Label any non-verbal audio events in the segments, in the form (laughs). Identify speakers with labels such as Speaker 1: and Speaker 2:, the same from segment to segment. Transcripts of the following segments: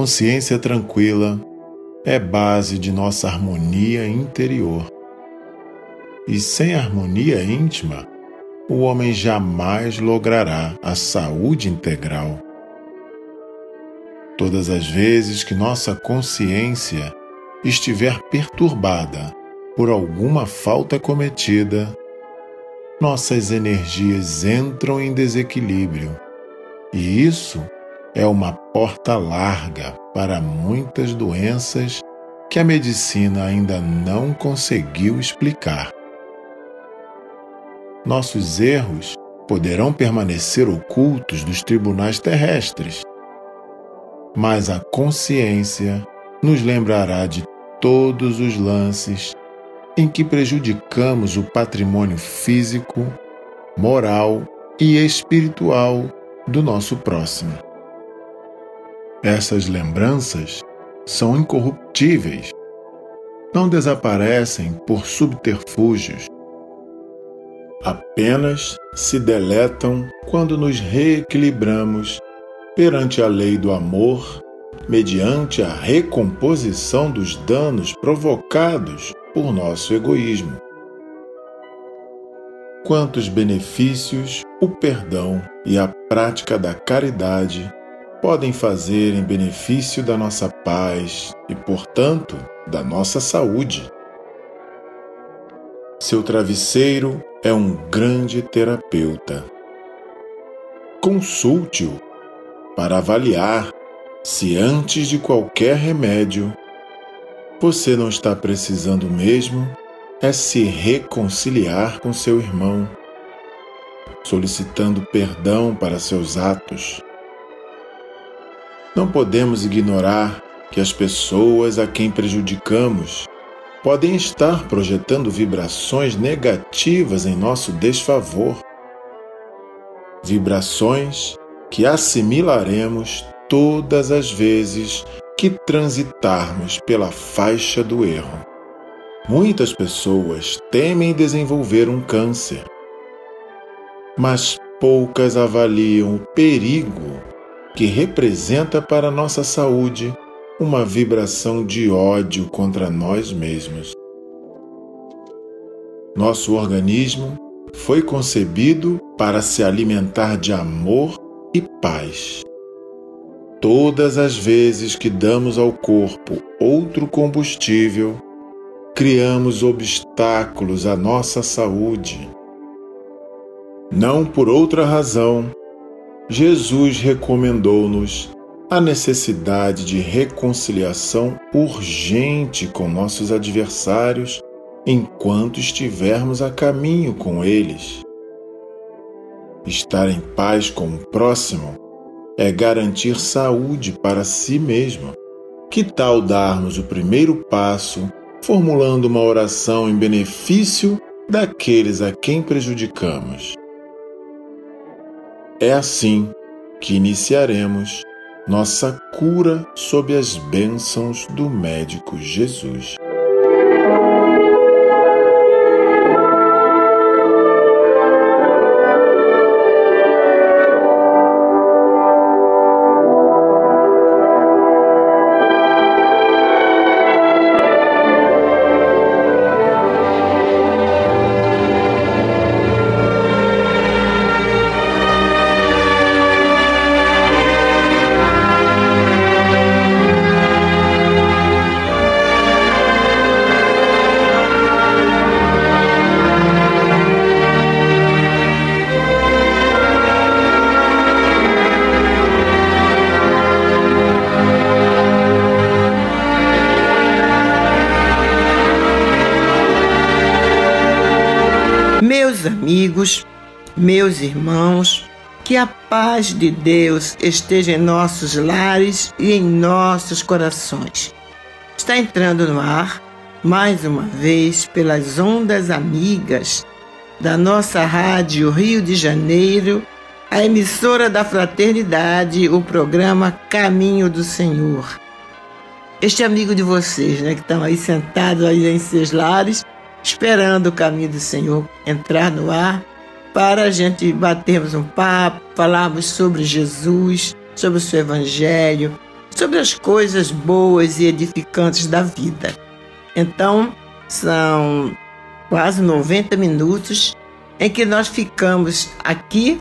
Speaker 1: Consciência tranquila é base de nossa harmonia interior. E sem harmonia íntima, o homem jamais logrará a saúde integral. Todas as vezes que nossa consciência estiver perturbada por alguma falta cometida, nossas energias entram em desequilíbrio. E isso é uma porta larga para muitas doenças que a medicina ainda não conseguiu explicar. Nossos erros poderão permanecer ocultos dos tribunais terrestres, mas a consciência nos lembrará de todos os lances em que prejudicamos o patrimônio físico, moral e espiritual do nosso próximo. Essas lembranças são incorruptíveis, não desaparecem por subterfúgios. Apenas se deletam quando nos reequilibramos perante a lei do amor, mediante a recomposição dos danos provocados por nosso egoísmo. Quantos benefícios o perdão e a prática da caridade podem fazer em benefício da nossa paz e, portanto, da nossa saúde. Seu travesseiro é um grande terapeuta. Consulte-o para avaliar se antes de qualquer remédio você não está precisando mesmo é se reconciliar com seu irmão, solicitando perdão para seus atos não podemos ignorar que as pessoas a quem prejudicamos podem estar projetando vibrações negativas em nosso desfavor. Vibrações que assimilaremos todas as vezes que transitarmos pela faixa do erro. Muitas pessoas temem desenvolver um câncer, mas poucas avaliam o perigo que representa para nossa saúde uma vibração de ódio contra nós mesmos. Nosso organismo foi concebido para se alimentar de amor e paz. Todas as vezes que damos ao corpo outro combustível, criamos obstáculos à nossa saúde. Não por outra razão Jesus recomendou-nos a necessidade de reconciliação urgente com nossos adversários enquanto estivermos a caminho com eles. Estar em paz com o próximo é garantir saúde para si mesmo. Que tal darmos o primeiro passo formulando uma oração em benefício daqueles a quem prejudicamos? É assim que iniciaremos nossa cura sob as bênçãos do médico Jesus.
Speaker 2: Meus irmãos, que a paz de Deus esteja em nossos lares e em nossos corações. Está entrando no ar, mais uma vez, pelas ondas amigas da nossa Rádio Rio de Janeiro, a emissora da Fraternidade, o programa Caminho do Senhor. Este amigo de vocês, né, que estão aí sentados aí em seus lares, esperando o caminho do Senhor entrar no ar para a gente batermos um papo, falarmos sobre Jesus, sobre o seu Evangelho, sobre as coisas boas e edificantes da vida. Então, são quase 90 minutos em que nós ficamos aqui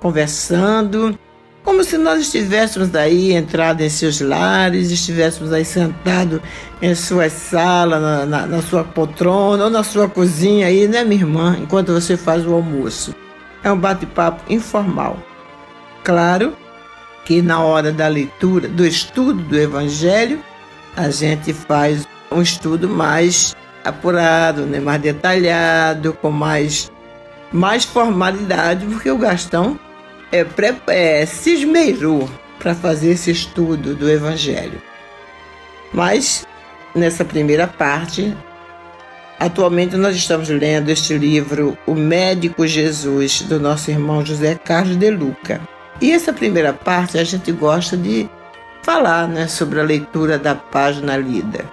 Speaker 2: conversando, como se nós estivéssemos aí entrado em seus lares, estivéssemos aí sentado em sua sala, na, na, na, sua poltrona ou na sua cozinha aí, né, minha irmã, enquanto você faz o almoço. É um bate-papo informal. Claro que na hora da leitura, do estudo do Evangelho, a gente faz um estudo mais apurado, né, mais detalhado, com mais, mais formalidade, porque o Gastão é, é, se para fazer esse estudo do Evangelho. Mas, nessa primeira parte, atualmente nós estamos lendo este livro, O Médico Jesus, do nosso irmão José Carlos de Luca. E essa primeira parte a gente gosta de falar né, sobre a leitura da página lida.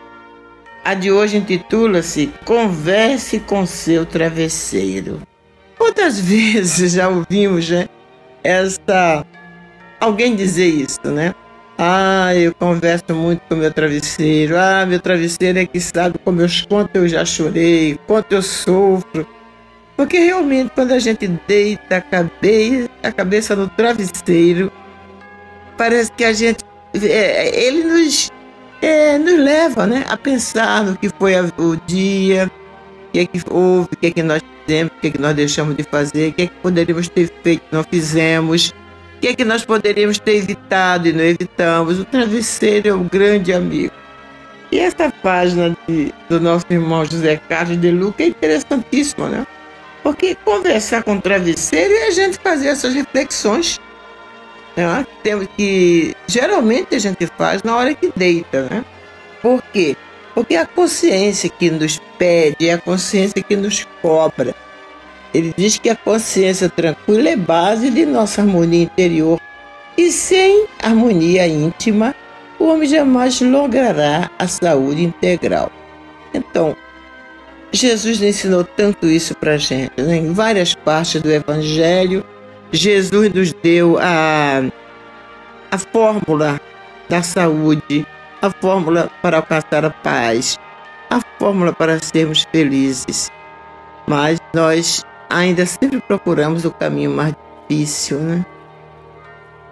Speaker 2: A de hoje intitula-se Converse com seu travesseiro. Quantas (laughs) vezes já ouvimos né, essa alguém dizer isso, né? Ah, eu converso muito com meu travesseiro. Ah, meu travesseiro é que sabe como eu, quanto eu já chorei, quanto eu sofro. Porque realmente quando a gente deita a cabeça, a cabeça no travesseiro, parece que a gente é, ele nos é, nos leva, né, a pensar no que foi o dia, o que é que houve, o que é que nós fizemos, o que é que nós deixamos de fazer, o que é que poderíamos ter feito não fizemos, o que é que nós poderíamos ter evitado e não evitamos. O travesseiro é um grande amigo. E essa página de, do nosso irmão José Carlos de Luca é interessantíssima, né? Porque conversar com o travesseiro é a gente fazer essas reflexões. Né? Que geralmente a gente faz na hora que deita, né? Por quê? Porque é a consciência que nos pede, é a consciência que nos cobra. Ele diz que a consciência tranquila é base de nossa harmonia interior. E sem harmonia íntima, o homem jamais logrará a saúde integral. Então, Jesus ensinou tanto isso para a gente. Né? Em várias partes do Evangelho, Jesus nos deu a, a fórmula da saúde a fórmula para alcançar a paz, a fórmula para sermos felizes. Mas nós ainda sempre procuramos o caminho mais difícil, né?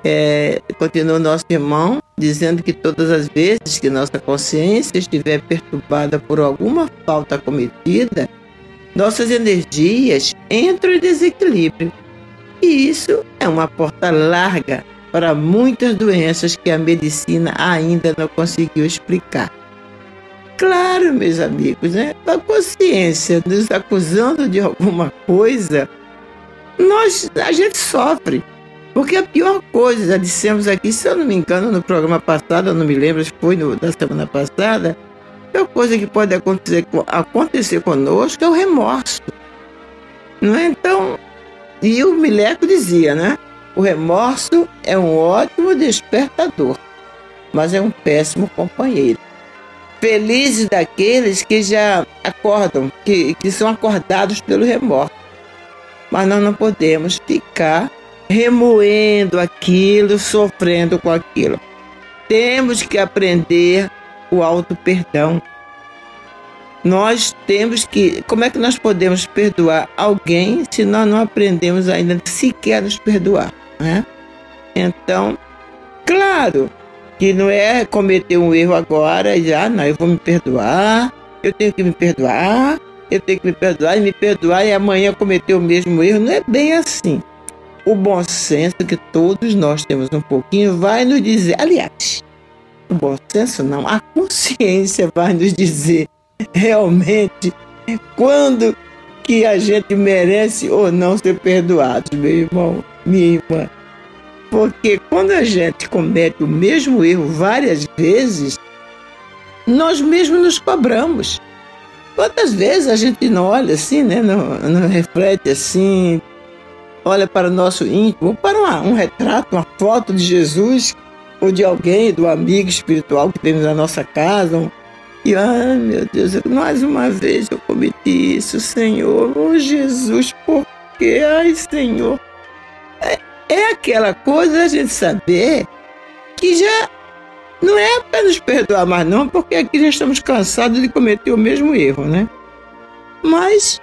Speaker 2: É, continua nosso irmão dizendo que todas as vezes que nossa consciência estiver perturbada por alguma falta cometida, nossas energias entram em desequilíbrio. E isso é uma porta larga para muitas doenças que a medicina ainda não conseguiu explicar. Claro, meus amigos, né? A consciência nos acusando de alguma coisa, nós, a gente sofre. Porque a pior coisa, já dissemos aqui, se eu não me engano, no programa passado, eu não me lembro se foi no, da semana passada, a pior coisa que pode acontecer, acontecer conosco é o remorso. Não é? Então, e o Mileco dizia, né? O remorso é um ótimo despertador, mas é um péssimo companheiro. Felizes daqueles que já acordam, que, que são acordados pelo remorso. Mas nós não podemos ficar remoendo aquilo, sofrendo com aquilo. Temos que aprender o auto perdão. Nós temos que. Como é que nós podemos perdoar alguém se nós não aprendemos ainda sequer nos perdoar? Né? Então, claro que não é cometer um erro agora e já, não, eu vou me perdoar, eu tenho que me perdoar, eu tenho que me perdoar e me perdoar e amanhã cometer o mesmo erro. Não é bem assim. O bom senso que todos nós temos um pouquinho vai nos dizer, aliás, o bom senso não, a consciência vai nos dizer realmente quando que a gente merece ou não ser perdoado, meu irmão, irmã. Porque quando a gente comete o mesmo erro várias vezes, nós mesmos nos cobramos. Quantas vezes a gente não olha assim, né? Não, não reflete assim, olha para o nosso íntimo, para uma, um retrato, uma foto de Jesus ou de alguém, do amigo espiritual que temos na nossa casa. E, ai meu Deus, mais uma vez eu cometi isso, Senhor. Oh Jesus, por quê? Ai, Senhor. É, aquela coisa a gente saber que já não é para nos perdoar mais, não, porque aqui já estamos cansados de cometer o mesmo erro, né? Mas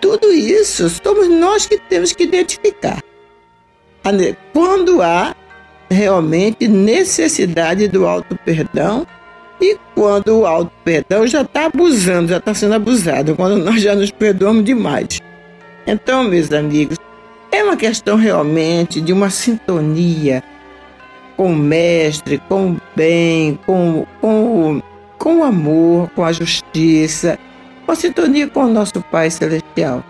Speaker 2: tudo isso somos nós que temos que identificar. Quando há realmente necessidade do auto-perdão e quando o auto-perdão já está abusando, já está sendo abusado, quando nós já nos perdoamos demais. Então, meus amigos, é uma questão realmente de uma sintonia com o mestre, com o bem, com, com, com o amor, com a justiça, com a sintonia com o nosso Pai Celestial.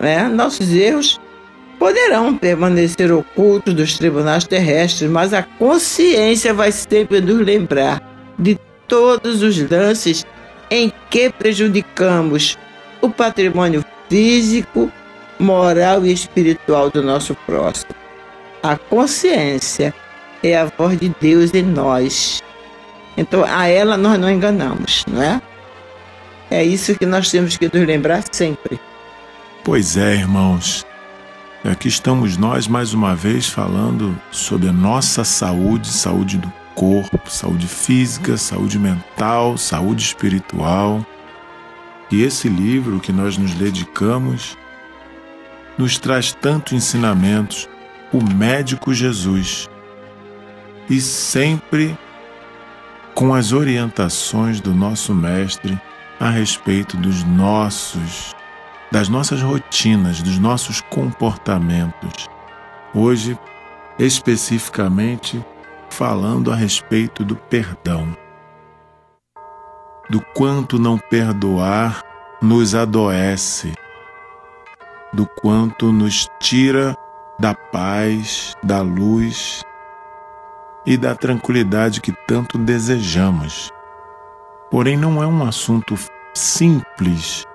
Speaker 2: Né? Nossos erros poderão permanecer ocultos dos tribunais terrestres, mas a consciência vai sempre nos lembrar de todos os lances em que prejudicamos o patrimônio físico, moral e espiritual do nosso próximo. A consciência é a voz de Deus em nós. Então, a ela nós não enganamos, não é? É isso que nós temos que nos lembrar sempre.
Speaker 1: Pois é, irmãos. Aqui estamos nós mais uma vez falando sobre a nossa saúde, saúde do corpo, saúde física, saúde mental, saúde espiritual. E esse livro que nós nos dedicamos nos traz tantos ensinamentos, o médico Jesus, e sempre com as orientações do nosso mestre a respeito dos nossos das nossas rotinas, dos nossos comportamentos. Hoje, especificamente, falando a respeito do perdão. Do quanto não perdoar nos adoece, do quanto nos tira da paz, da luz e da tranquilidade que tanto desejamos. Porém, não é um assunto simples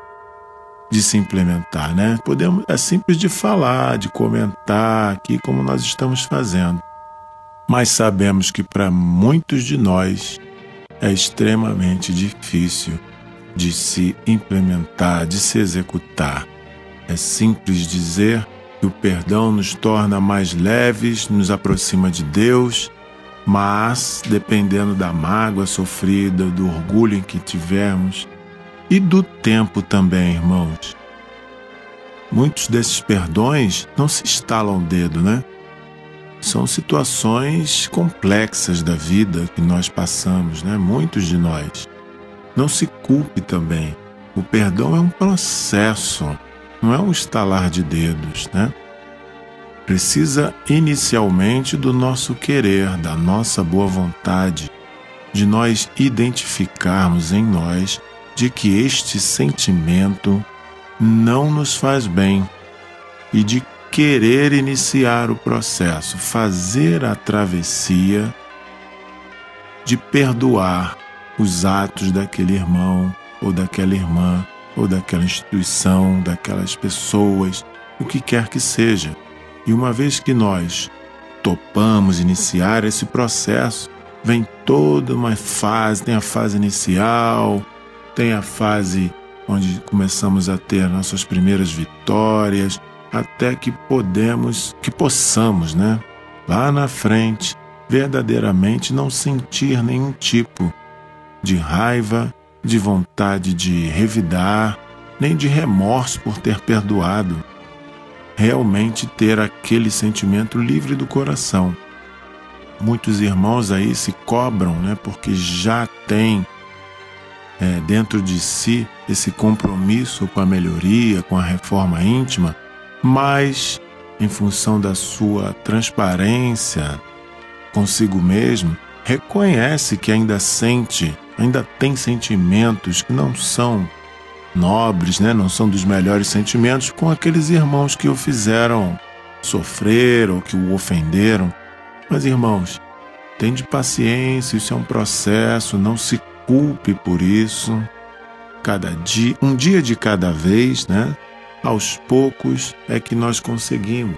Speaker 1: de se implementar, né? Podemos é simples de falar, de comentar aqui como nós estamos fazendo. Mas sabemos que para muitos de nós é extremamente difícil de se implementar, de se executar. É simples dizer que o perdão nos torna mais leves, nos aproxima de Deus, mas dependendo da mágoa sofrida, do orgulho em que tivermos, e do tempo também, irmãos. Muitos desses perdões não se instalam o dedo, né? São situações complexas da vida que nós passamos, né? Muitos de nós. Não se culpe também. O perdão é um processo, não é um estalar de dedos, né? Precisa inicialmente do nosso querer, da nossa boa vontade, de nós identificarmos em nós de que este sentimento não nos faz bem e de querer iniciar o processo, fazer a travessia de perdoar os atos daquele irmão ou daquela irmã ou daquela instituição, daquelas pessoas, o que quer que seja. E uma vez que nós topamos iniciar esse processo, vem toda uma fase, tem a fase inicial, tem a fase onde começamos a ter nossas primeiras vitórias, até que podemos, que possamos, né, lá na frente, verdadeiramente não sentir nenhum tipo de raiva, de vontade de revidar, nem de remorso por ter perdoado. Realmente ter aquele sentimento livre do coração. Muitos irmãos aí se cobram, né, porque já têm é, dentro de si esse compromisso com a melhoria, com a reforma íntima, mas em função da sua transparência consigo mesmo, reconhece que ainda sente, ainda tem sentimentos que não são nobres, né? não são dos melhores sentimentos com aqueles irmãos que o fizeram sofrer ou que o ofenderam. Mas, irmãos, tende paciência, isso é um processo, não se culpe por isso. Cada dia, um dia de cada vez, né? Aos poucos é que nós conseguimos.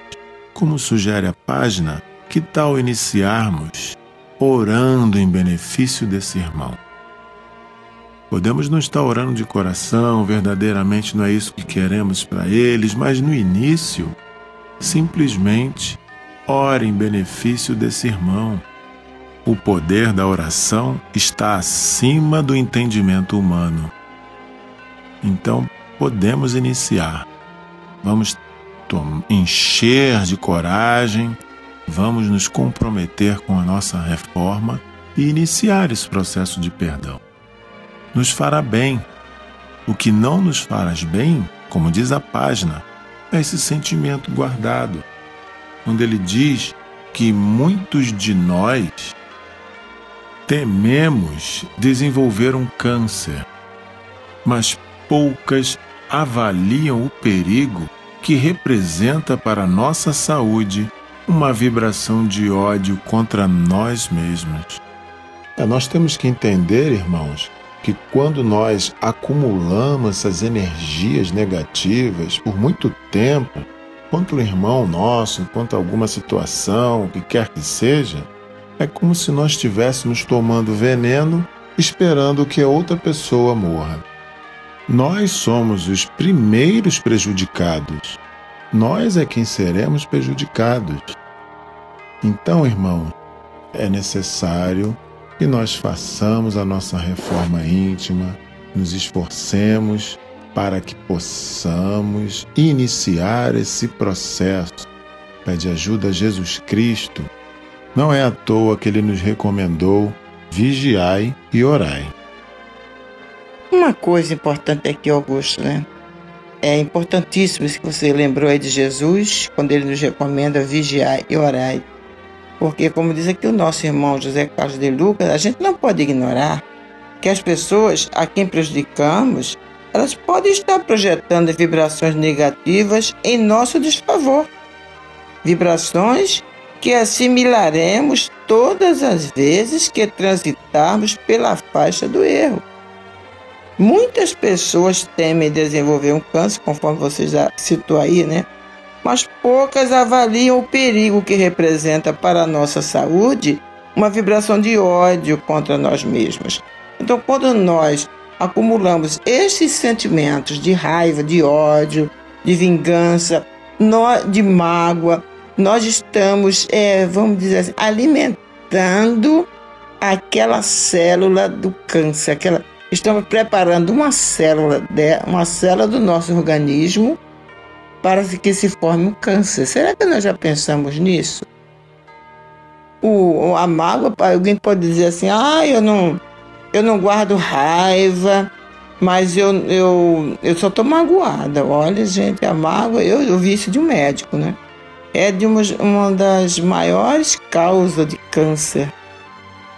Speaker 1: Como sugere a página, que tal iniciarmos orando em benefício desse irmão? Podemos não estar orando de coração, verdadeiramente não é isso que queremos para eles, mas no início, simplesmente ore em benefício desse irmão. O poder da oração está acima do entendimento humano. Então, podemos iniciar. Vamos encher de coragem, vamos nos comprometer com a nossa reforma e iniciar esse processo de perdão. Nos fará bem. O que não nos faz bem, como diz a página, é esse sentimento guardado, onde ele diz que muitos de nós tememos desenvolver um câncer, mas poucas avaliam o perigo que representa para nossa saúde uma vibração de ódio contra nós mesmos. Nós temos que entender, irmãos, que quando nós acumulamos essas energias negativas por muito tempo, quanto o irmão nosso, quanto alguma situação, o que quer que seja, é como se nós estivéssemos tomando veneno esperando que a outra pessoa morra. Nós somos os primeiros prejudicados. Nós é quem seremos prejudicados. Então, irmão, é necessário que nós façamos a nossa reforma íntima, nos esforcemos para que possamos iniciar esse processo. Pede ajuda a Jesus Cristo não é à toa que ele nos recomendou: vigiai e orai.
Speaker 2: Uma coisa importante aqui, Augusto, né? É importantíssimo isso que você lembrou aí de Jesus, quando ele nos recomenda vigiar e orai. Porque, como diz aqui o nosso irmão José Carlos de Lucas, a gente não pode ignorar que as pessoas a quem prejudicamos, elas podem estar projetando vibrações negativas em nosso desfavor. Vibrações que assimilaremos todas as vezes que transitarmos pela faixa do erro. Muitas pessoas temem desenvolver um câncer, conforme você já citou aí, né? Mas poucas avaliam o perigo que representa para a nossa saúde uma vibração de ódio contra nós mesmos. Então, quando nós acumulamos esses sentimentos de raiva, de ódio, de vingança, de mágoa, nós estamos, é, vamos dizer assim, alimentando aquela célula do câncer, aquela, estamos preparando uma célula, de, uma célula do nosso organismo para que se forme um câncer. Será que nós já pensamos nisso? O, a mágoa, alguém pode dizer assim, ah, eu não, eu não guardo raiva, mas eu, eu, eu só estou magoada. Olha, gente, a mágoa, eu, eu vi isso de um médico, né? é de uma, uma das maiores causas de câncer.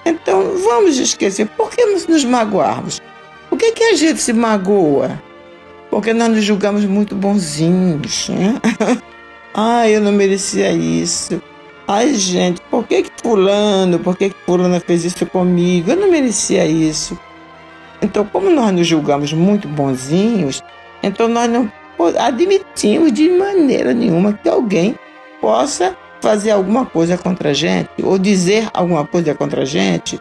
Speaker 2: Então vamos esquecer, por que nos magoarmos? Por que, que a gente se magoa? Porque nós nos julgamos muito bonzinhos. Né? (laughs) Ai, eu não merecia isso. Ai, gente, por que, que fulano, por que, que fulana fez isso comigo? Eu não merecia isso. Então, como nós nos julgamos muito bonzinhos, então nós não admitimos de maneira nenhuma que alguém possa fazer alguma coisa contra a gente, ou dizer alguma coisa contra a gente,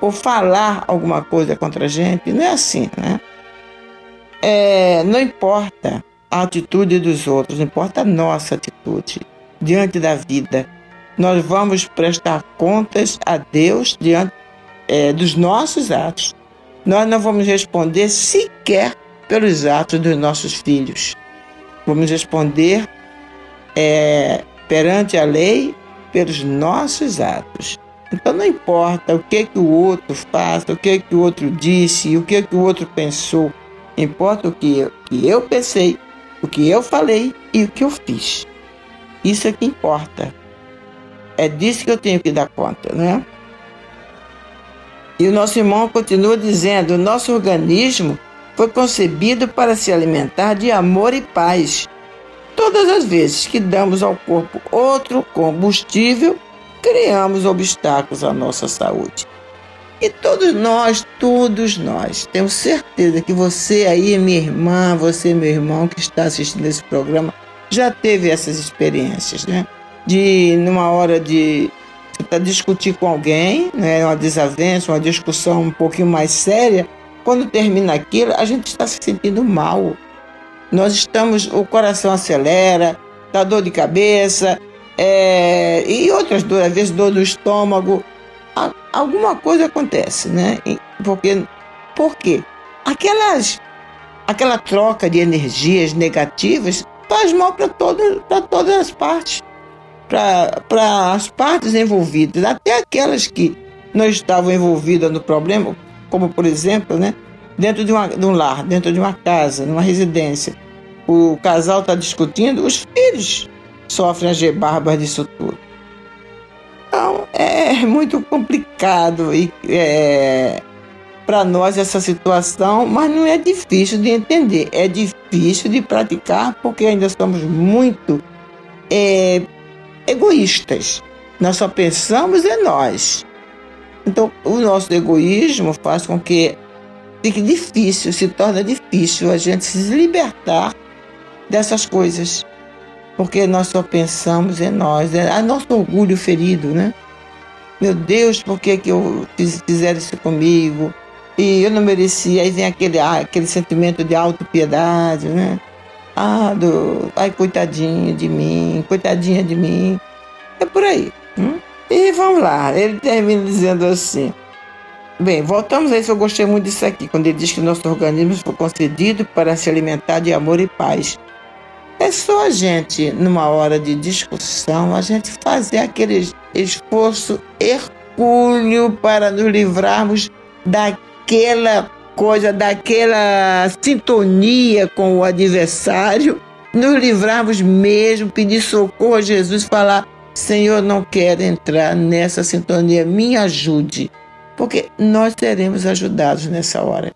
Speaker 2: ou falar alguma coisa contra a gente. Não é assim, né? É, não importa a atitude dos outros, importa a nossa atitude diante da vida. Nós vamos prestar contas a Deus diante é, dos nossos atos. Nós não vamos responder sequer pelos atos dos nossos filhos. Vamos responder é, perante a lei pelos nossos atos. Então não importa o que que o outro faz, o que que o outro disse, o que que o outro pensou. Importa o que eu, que eu pensei, o que eu falei e o que eu fiz. Isso é que importa. É disso que eu tenho que dar conta, né? E o nosso irmão continua dizendo: o nosso organismo foi concebido para se alimentar de amor e paz. Todas as vezes que damos ao corpo outro combustível, criamos obstáculos à nossa saúde. E todos nós, todos nós, tenho certeza que você aí, minha irmã, você, meu irmão, que está assistindo esse programa, já teve essas experiências, né? De, numa hora de discutir com alguém, né? uma desavença, uma discussão um pouquinho mais séria, quando termina aquilo, a gente está se sentindo mal. Nós estamos, o coração acelera, dá dor de cabeça, é, e outras dores, às vezes dor do estômago. Alguma coisa acontece, né? Porque, por quê? Aquelas, aquela troca de energias negativas faz mal para todas as partes, para as partes envolvidas, até aquelas que não estavam envolvidas no problema, como por exemplo, né, dentro de, uma, de um lar, dentro de uma casa, numa residência. O casal está discutindo, os filhos sofrem as rebarbas disso tudo. Então é muito complicado e é, para nós essa situação, mas não é difícil de entender, é difícil de praticar porque ainda somos muito é, egoístas. Nós só pensamos em nós. Então, o nosso egoísmo faz com que fique difícil, se torna difícil a gente se libertar dessas coisas porque nós só pensamos em nós, é nosso orgulho ferido, né? Meu Deus, por que, que eu fiz, fizeram isso comigo? E eu não merecia. Aí vem aquele, ah, aquele sentimento de autopiedade, né? Ah, do, ai, coitadinho de mim, coitadinha de mim. É por aí. Hum? E vamos lá, ele termina dizendo assim. Bem, voltamos a isso. Eu gostei muito disso aqui, quando ele diz que nosso organismo foi concedido para se alimentar de amor e paz é só a gente, numa hora de discussão, a gente fazer aquele esforço hercúleo para nos livrarmos daquela coisa, daquela sintonia com o adversário, nos livrarmos mesmo, pedir socorro a Jesus, falar: Senhor, não quero entrar nessa sintonia, me ajude, porque nós seremos ajudados nessa hora.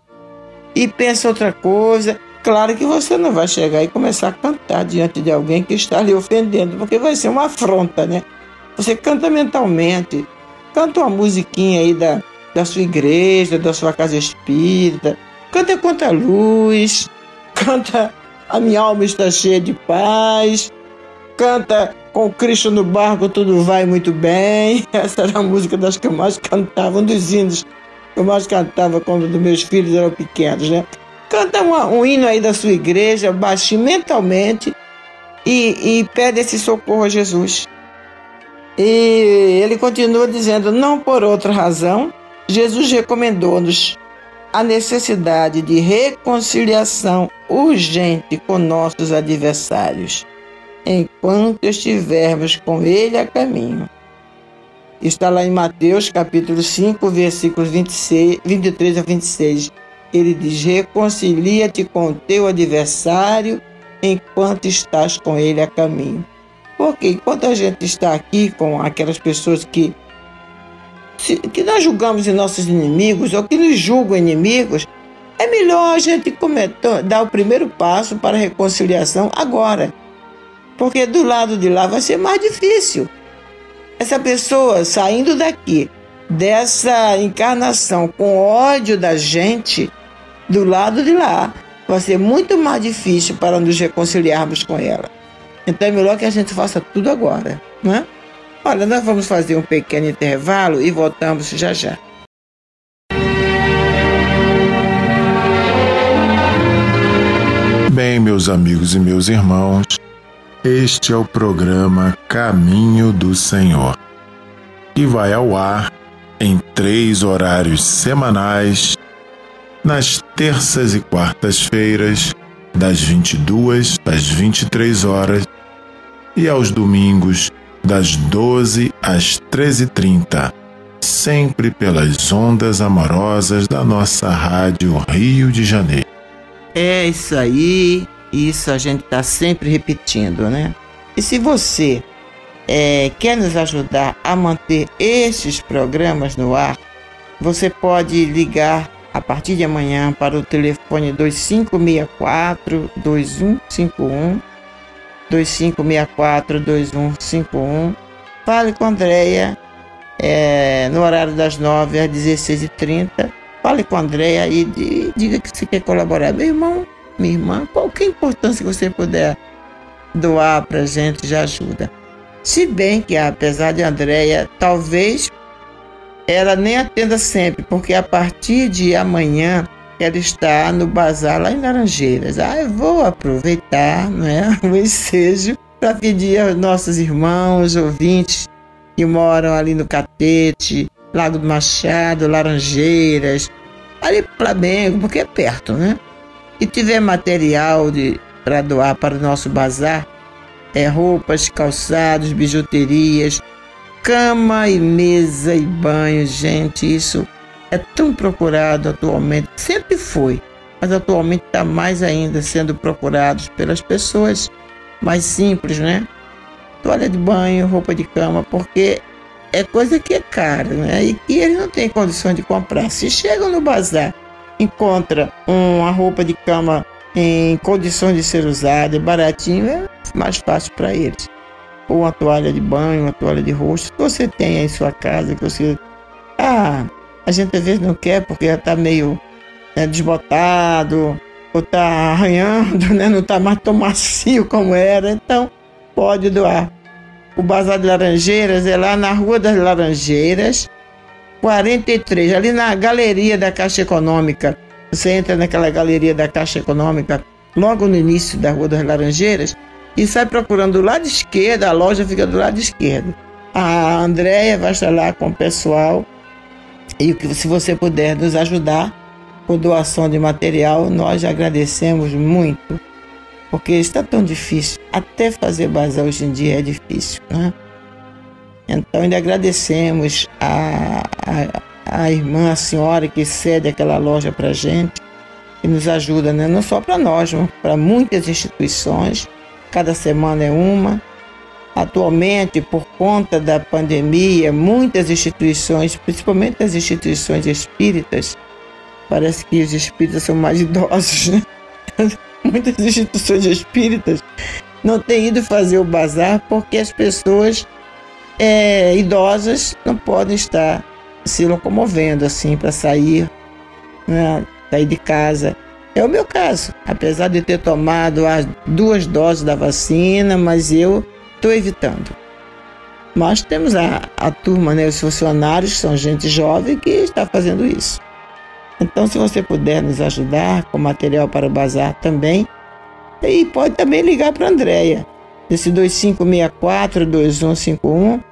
Speaker 2: E pensa outra coisa, Claro que você não vai chegar e começar a cantar diante de alguém que está lhe ofendendo, porque vai ser uma afronta, né? Você canta mentalmente, canta uma musiquinha aí da, da sua igreja, da sua casa espírita, canta quanta luz, (laughs) canta a minha alma está cheia de paz, canta com Cristo no barco tudo vai muito bem. (laughs) Essa era a música das que eu mais cantava, um dos hinos que eu mais cantava quando meus filhos eram pequenos, né? Canta um, hino aí da sua igreja, baixe mentalmente e, e pede esse socorro a Jesus. E ele continua dizendo: não por outra razão, Jesus recomendou-nos a necessidade de reconciliação urgente com nossos adversários, enquanto estivermos com ele a caminho. Está lá em Mateus capítulo 5, versículos 26, 23 a 26. Ele diz: reconcilia-te com o teu adversário enquanto estás com ele a caminho. Porque enquanto a gente está aqui com aquelas pessoas que, que nós julgamos em nossos inimigos ou que nos julgam inimigos, é melhor a gente cometer, dar o primeiro passo para a reconciliação agora. Porque do lado de lá vai ser mais difícil. Essa pessoa saindo daqui, dessa encarnação com ódio da gente, do lado de lá, vai ser muito mais difícil para nos reconciliarmos com ela. Então é melhor que a gente faça tudo agora, né? Olha, nós vamos fazer um pequeno intervalo e voltamos já já.
Speaker 1: Bem, meus amigos e meus irmãos, este é o programa Caminho do Senhor, que vai ao ar em três horários semanais, nas terças e quartas-feiras, das 22 às 23 horas, e aos domingos, das 12 às 13h30, sempre pelas ondas amorosas da nossa Rádio Rio de Janeiro.
Speaker 2: É isso aí, isso a gente está sempre repetindo, né? E se você é, quer nos ajudar a manter estes programas no ar, você pode ligar a partir de amanhã para o telefone 2564 2151 2564 2151. Fale com a Andréia é, no horário das 9 às 16h30. Fale com a Andréia e diga que você quer colaborar. Meu irmão, minha irmã, qualquer importância que você puder doar para gente já ajuda. Se bem que, apesar de Andréia, talvez ela nem atenda sempre, porque a partir de amanhã ela está no bazar lá em Laranjeiras. Ah, eu vou aproveitar né, (laughs) o ensejo para pedir aos nossos irmãos, ouvintes que moram ali no Catete, Lago do Machado, Laranjeiras, ali Flamengo, porque é perto, né? E tiver material para doar para o nosso bazar, é roupas, calçados, bijuterias, cama e mesa e banho, gente, isso é tão procurado atualmente, sempre foi, mas atualmente está mais ainda sendo procurado pelas pessoas mais simples, né? Toalha de banho, roupa de cama, porque é coisa que é cara, né? E que eles não têm condições de comprar. Se chegam no bazar, encontra uma roupa de cama em condições de ser usada, baratinho, é mais fácil para eles. Ou uma toalha de banho, uma toalha de rosto, que você tem em sua casa, que você. Ah, a gente às vezes não quer porque já está meio né, desbotado, ou está arranhando, (laughs) né? não está mais tão macio como era, então pode doar. O Bazar de Laranjeiras é lá na Rua das Laranjeiras, 43, ali na galeria da Caixa Econômica. Você entra naquela galeria da Caixa Econômica, logo no início da Rua das Laranjeiras, e sai procurando do lado esquerdo, a loja fica do lado esquerdo. A Andréia vai estar lá com o pessoal. E se você puder nos ajudar com doação de material, nós agradecemos muito porque está tão difícil. Até fazer bazar hoje em dia é difícil, né? Então, ainda agradecemos a, a, a irmã, a senhora que cede aquela loja para gente, que nos ajuda, né? não só para nós, mas para muitas instituições. Cada semana é uma. Atualmente, por conta da pandemia, muitas instituições, principalmente as instituições espíritas, parece que os espíritas são mais (laughs) idosos, né? muitas instituições espíritas não têm ido fazer o bazar porque as pessoas é, idosas não podem estar se locomovendo assim para sair, né, sair de casa. É o meu caso, apesar de ter tomado as duas doses da vacina, mas eu estou evitando. Mas temos a, a turma, né, os funcionários, que são gente jovem, que está fazendo isso. Então, se você puder nos ajudar com material para o bazar também, e pode também ligar para a Andréia, esse 2564-2151,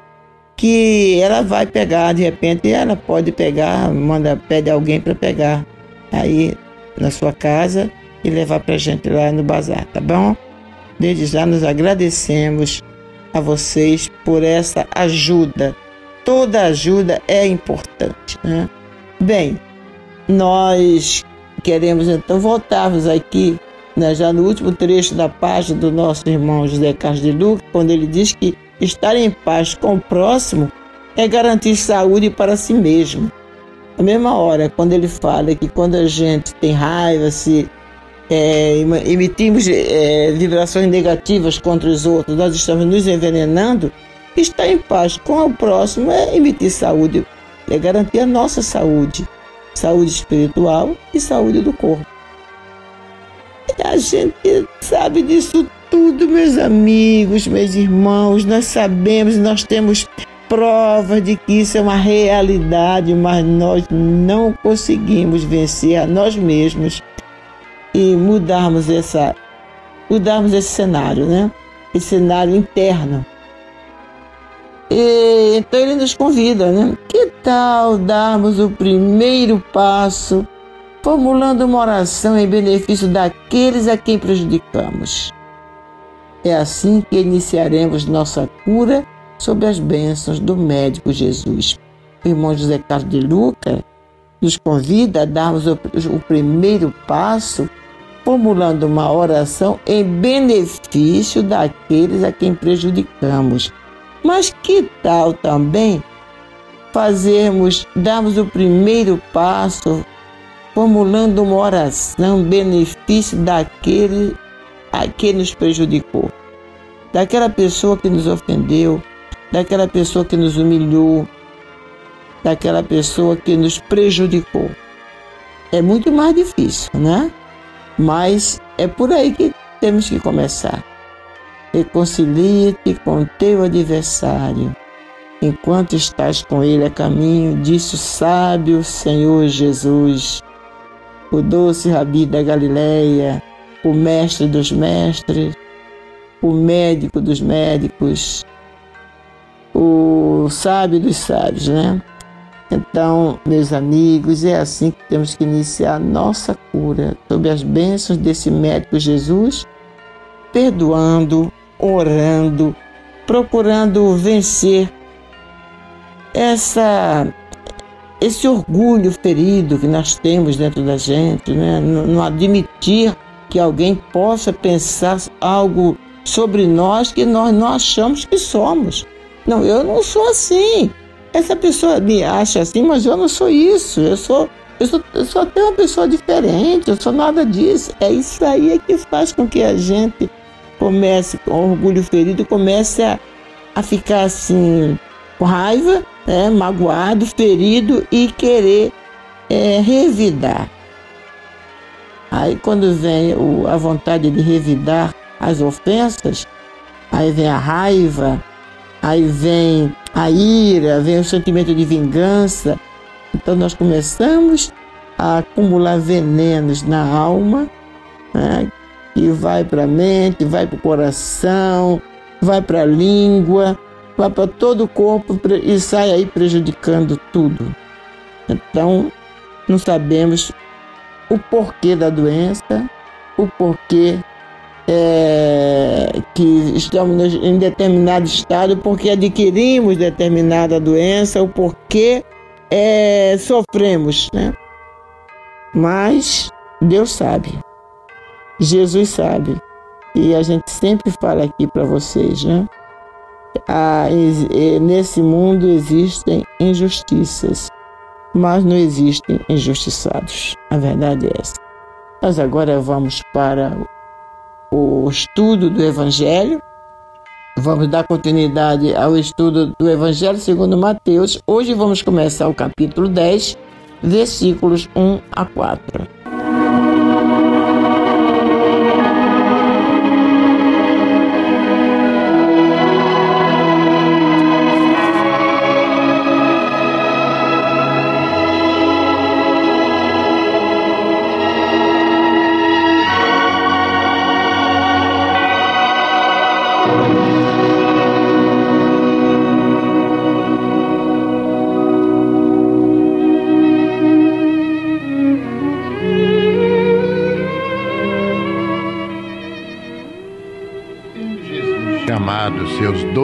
Speaker 2: que ela vai pegar, de repente ela pode pegar, manda, pede alguém para pegar aí na sua casa e levar para a gente lá no bazar, tá bom? Desde já nos agradecemos a vocês por essa ajuda. Toda ajuda é importante, né? Bem, nós queremos então voltarmos aqui, né, já no último trecho da página do nosso irmão José Carlos de Luca, quando ele diz que estar em paz com o próximo é garantir saúde para si mesmo. Na mesma hora, quando ele fala que quando a gente tem raiva, se é, emitimos é, vibrações negativas contra os outros, nós estamos nos envenenando, estar em paz com o próximo é emitir saúde, é garantir a nossa saúde saúde espiritual e saúde do corpo. E a gente sabe disso tudo, meus amigos, meus irmãos, nós sabemos, nós temos provas de que isso é uma realidade, mas nós não conseguimos vencer a nós mesmos e mudarmos essa mudarmos esse cenário, né? Esse cenário interno. E, então ele nos convida, né? Que tal darmos o primeiro passo formulando uma oração em benefício daqueles a quem prejudicamos? É assim que iniciaremos nossa cura sob as bênçãos do médico Jesus. O irmão José Carlos de Luca nos convida a darmos o, o primeiro passo formulando uma oração em benefício daqueles a quem prejudicamos. Mas que tal também fazermos, darmos o primeiro passo formulando uma oração em benefício daquele a quem nos prejudicou, daquela pessoa que nos ofendeu, daquela pessoa que nos humilhou, daquela pessoa que nos prejudicou. É muito mais difícil, né? Mas é por aí que temos que começar. Reconcilia-te com teu adversário. Enquanto estás com ele a caminho, disse o sábio Senhor Jesus, o doce Rabi da Galileia, o mestre dos mestres, o médico dos médicos, o sábio dos sábios, né? Então, meus amigos, é assim que temos que iniciar a nossa cura, sob as bênçãos desse médico Jesus, perdoando, orando, procurando vencer essa esse orgulho ferido que nós temos dentro da gente, né? não, não admitir que alguém possa pensar algo sobre nós que nós não achamos que somos. Não, eu não sou assim. Essa pessoa me acha assim, mas eu não sou isso. Eu sou, eu sou, eu sou até uma pessoa diferente. Eu sou nada disso. É isso aí que faz com que a gente comece com orgulho ferido, comece a, a ficar assim com raiva, né, magoado, ferido e querer é, revidar. Aí quando vem o, a vontade de revidar as ofensas, aí vem a raiva, aí vem a ira, vem o sentimento de vingança. Então nós começamos a acumular venenos na alma, né, que vai para a mente, vai para o coração, vai para a língua, vai para todo o corpo e sai aí prejudicando tudo. Então, não sabemos o porquê da doença, o porquê é, que estamos em determinado estado, porque adquirimos determinada doença, o porquê é, sofremos, né? Mas Deus sabe, Jesus sabe, e a gente sempre fala aqui para vocês, né? Nesse mundo existem injustiças, mas não existem injustiçados. A verdade é essa. Nós agora vamos para o estudo do Evangelho. Vamos dar continuidade ao estudo do Evangelho segundo Mateus. Hoje vamos começar o capítulo 10, versículos 1 a 4.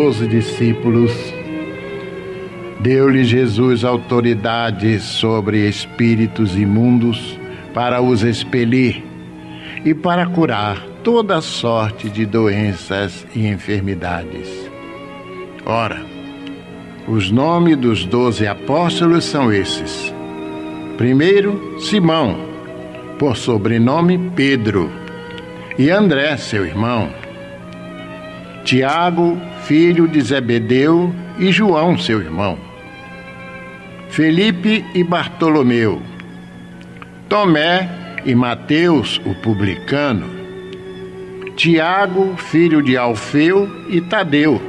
Speaker 3: Doze discípulos, deu-lhe Jesus autoridade sobre espíritos imundos para os expelir e para curar toda sorte de doenças e enfermidades. Ora, os nomes dos doze apóstolos são esses: primeiro, Simão, por sobrenome Pedro, e André, seu irmão Tiago, filho de Zebedeu, e João, seu irmão. Felipe e Tiago, filho de Alfeu e Tadeu,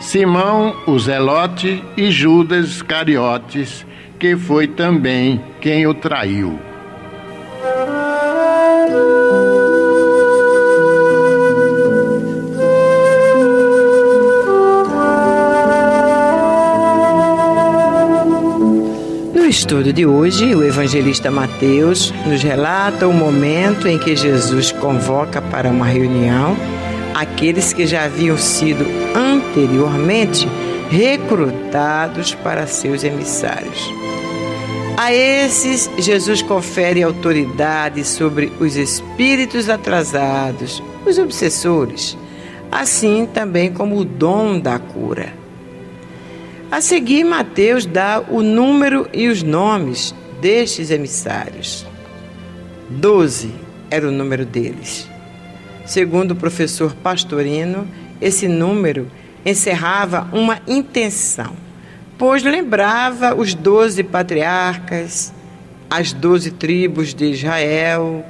Speaker 3: Simão, o Zelote e Judas Iscariotes, que foi também quem o traiu.
Speaker 2: Estudo de hoje, o evangelista Mateus nos relata o momento em que Jesus convoca para uma reunião aqueles que já haviam sido anteriormente recrutados para seus emissários. A esses, Jesus confere autoridade sobre os espíritos atrasados, os obsessores, assim também como o dom da cura. A seguir, Mateus dá o número e os nomes destes emissários. Doze era o número deles. Segundo o professor Pastorino, esse número encerrava uma intenção, pois lembrava os doze patriarcas, as doze tribos de Israel,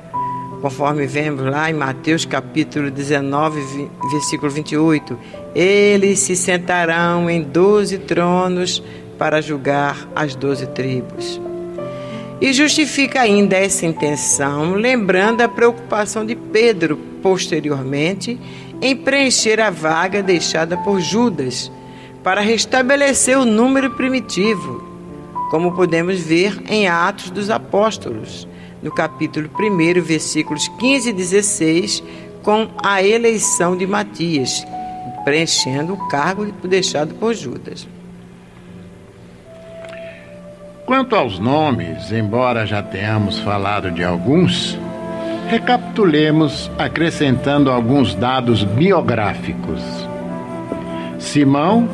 Speaker 2: conforme vemos lá em Mateus capítulo 19, versículo 28. Eles se sentarão em doze tronos para julgar as doze tribos. E justifica ainda essa intenção, lembrando a preocupação de Pedro, posteriormente, em preencher a vaga deixada por Judas, para restabelecer o número primitivo, como podemos ver em Atos dos Apóstolos, no capítulo 1, versículos 15 e 16, com a eleição de Matias, preenchendo o cargo deixado por Judas.
Speaker 3: Quanto aos nomes, embora já tenhamos falado de alguns, recapitulemos acrescentando alguns dados biográficos. Simão,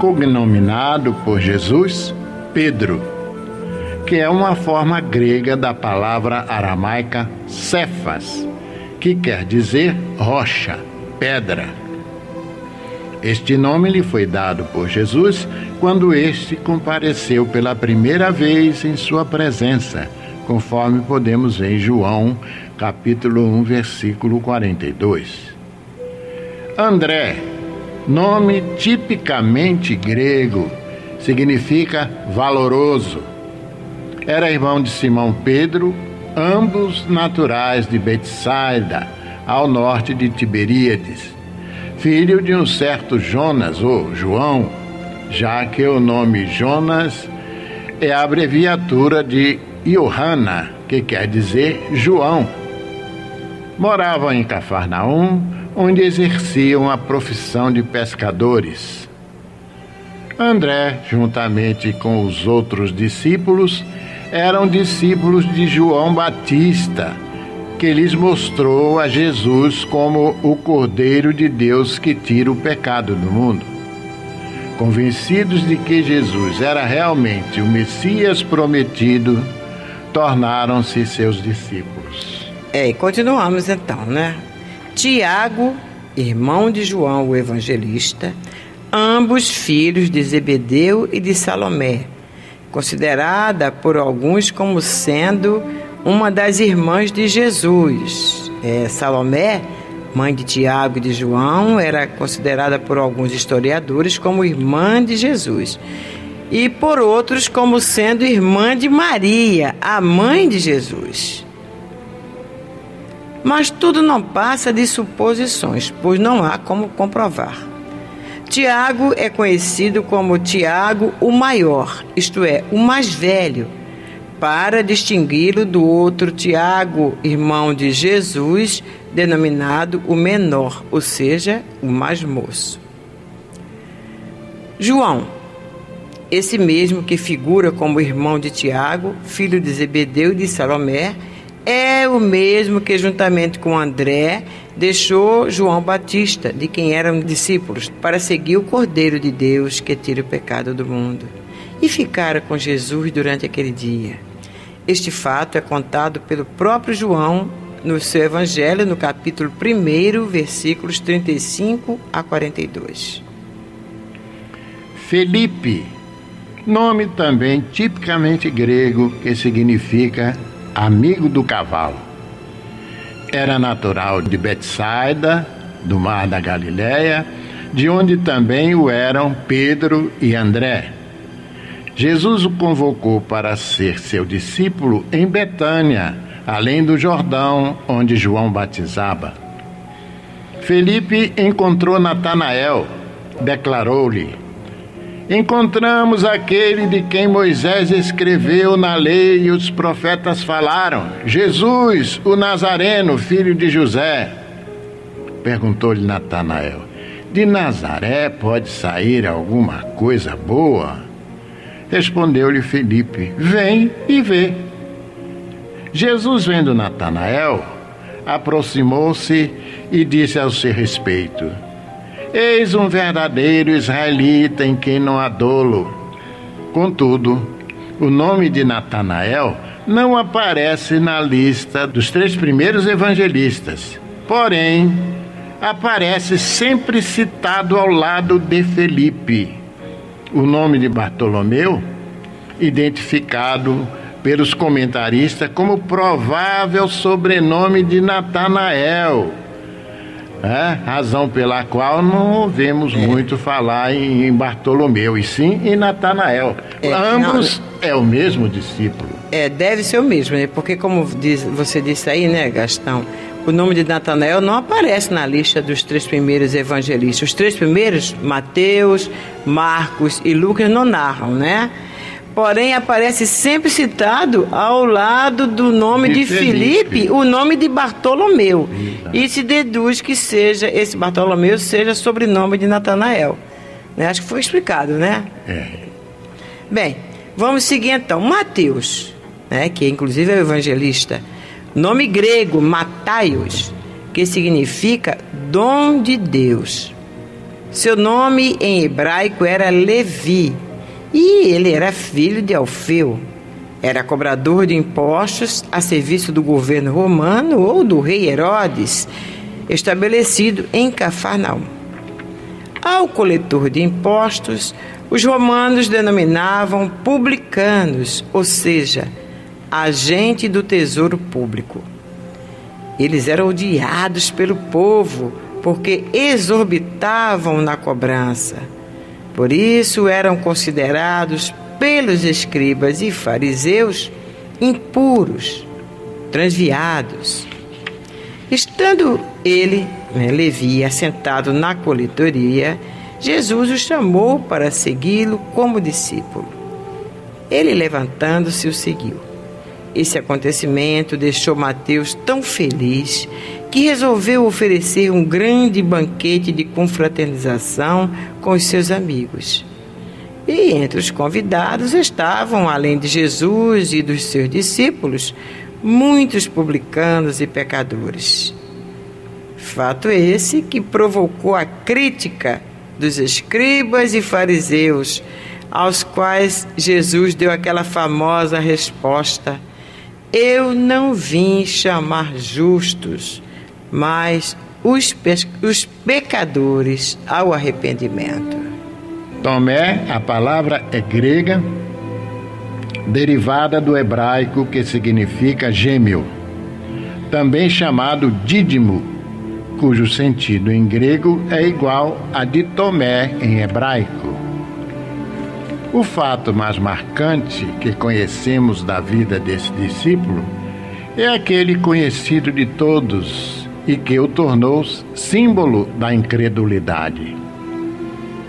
Speaker 3: cognominado por Jesus Pedro, que é uma forma grega da palavra aramaica Cefas, que quer dizer rocha, pedra. Este nome lhe foi dado por Jesus quando este compareceu pela primeira vez em sua presença, conforme podemos ver em João, capítulo 1, versículo 42. André, nome tipicamente grego, significa valoroso. Era irmão de Simão Pedro, ambos naturais de Betsaida, ao norte de Tiberíades filho de um certo Jonas, ou João, já que o nome Jonas é a abreviatura de Johanna, que quer dizer João. Moravam em Cafarnaum, onde exerciam a profissão de pescadores. André, juntamente com os outros discípulos, eram discípulos de João Batista que lhes mostrou a Jesus como o Cordeiro de Deus que tira o pecado do mundo. Convencidos de que Jesus era realmente o Messias prometido, tornaram-se seus discípulos.
Speaker 2: É, e continuamos então, né? Tiago, irmão de João o Evangelista, ambos filhos de Zebedeu e de Salomé, considerada por alguns como sendo uma das irmãs de Jesus. É, Salomé, mãe de Tiago e de João, era considerada por alguns historiadores como irmã de Jesus. E por outros como sendo irmã de Maria, a mãe de Jesus. Mas tudo não passa de suposições, pois não há como comprovar. Tiago é conhecido como Tiago o Maior, isto é, o mais velho para distingui-lo do outro Tiago, irmão de Jesus, denominado o menor, ou seja, o mais moço. João, esse mesmo que figura como irmão de Tiago, filho de Zebedeu e de Salomé, é o mesmo que, juntamente com André, deixou João Batista, de quem eram discípulos, para seguir o Cordeiro de Deus que tira o pecado do mundo e ficara com Jesus durante aquele dia. Este fato é contado pelo próprio João no seu Evangelho, no capítulo 1, versículos 35 a 42.
Speaker 3: Felipe, nome também tipicamente grego que significa amigo do cavalo. era natural de Betsaida, do mar da Galiléia, de onde também o eram Pedro e André. Jesus o convocou para ser seu discípulo em Betânia, além do Jordão, onde João batizava. Felipe encontrou Natanael, declarou-lhe: Encontramos aquele de quem Moisés escreveu na lei e os profetas falaram, Jesus, o Nazareno, filho de José. Perguntou-lhe Natanael: De Nazaré pode sair alguma coisa boa? Respondeu-lhe Felipe: Vem e vê. Jesus, vendo Natanael, aproximou-se e disse ao seu respeito: Eis um verdadeiro israelita em quem não há dolo. Contudo, o nome de Natanael não aparece na lista dos três primeiros evangelistas. Porém, aparece sempre citado ao lado de Felipe. O nome de Bartolomeu, identificado pelos comentaristas como provável sobrenome de Natanael. É, razão pela qual não ouvemos é. muito falar em, Bartolomeu, e sim em Natanael. É, Ambos não, é o mesmo discípulo.
Speaker 2: É, deve ser o mesmo, né? Porque como diz, você disse aí, né, Gastão, o nome de Natanael não aparece na lista dos três primeiros evangelistas. Os três primeiros, Mateus, Marcos e Lucas, não narram, né? Porém, aparece sempre citado ao lado do nome de, de Filipe, Felipe, o nome de Bartolomeu. Exato. E se deduz que seja esse Bartolomeu seja sobrenome de Natanael. Né? Acho que foi explicado, né? É. Bem, vamos seguir então. Mateus, né, que inclusive é o evangelista, nome grego, Mataios, que significa dom de Deus. Seu nome em hebraico era Levi e ele era filho de Alfeu. Era cobrador de impostos a serviço do governo romano ou do rei Herodes, estabelecido em Cafarnaum. Ao coletor de impostos, os romanos denominavam publicanos, ou seja, agente do tesouro público. Eles eram odiados pelo povo porque exorbitavam na cobrança por isso eram considerados pelos escribas e fariseus impuros, transviados. Estando ele, né, Levi, assentado na coletoria, Jesus o chamou para segui-lo como discípulo. Ele, levantando-se, o seguiu. Esse acontecimento deixou Mateus tão feliz que resolveu oferecer um grande banquete de confraternização com os seus amigos. E entre os convidados estavam, além de Jesus e dos seus discípulos, muitos publicanos e pecadores. Fato esse que provocou a crítica dos escribas e fariseus, aos quais Jesus deu aquela famosa resposta eu não vim chamar justos, mas os, os pecadores ao arrependimento.
Speaker 3: Tomé, a palavra é grega, derivada do hebraico que significa gêmeo, também chamado dídimo, cujo sentido em grego é igual a de Tomé em hebraico. O fato mais marcante que conhecemos da vida desse discípulo é aquele conhecido de todos e que o tornou símbolo da incredulidade.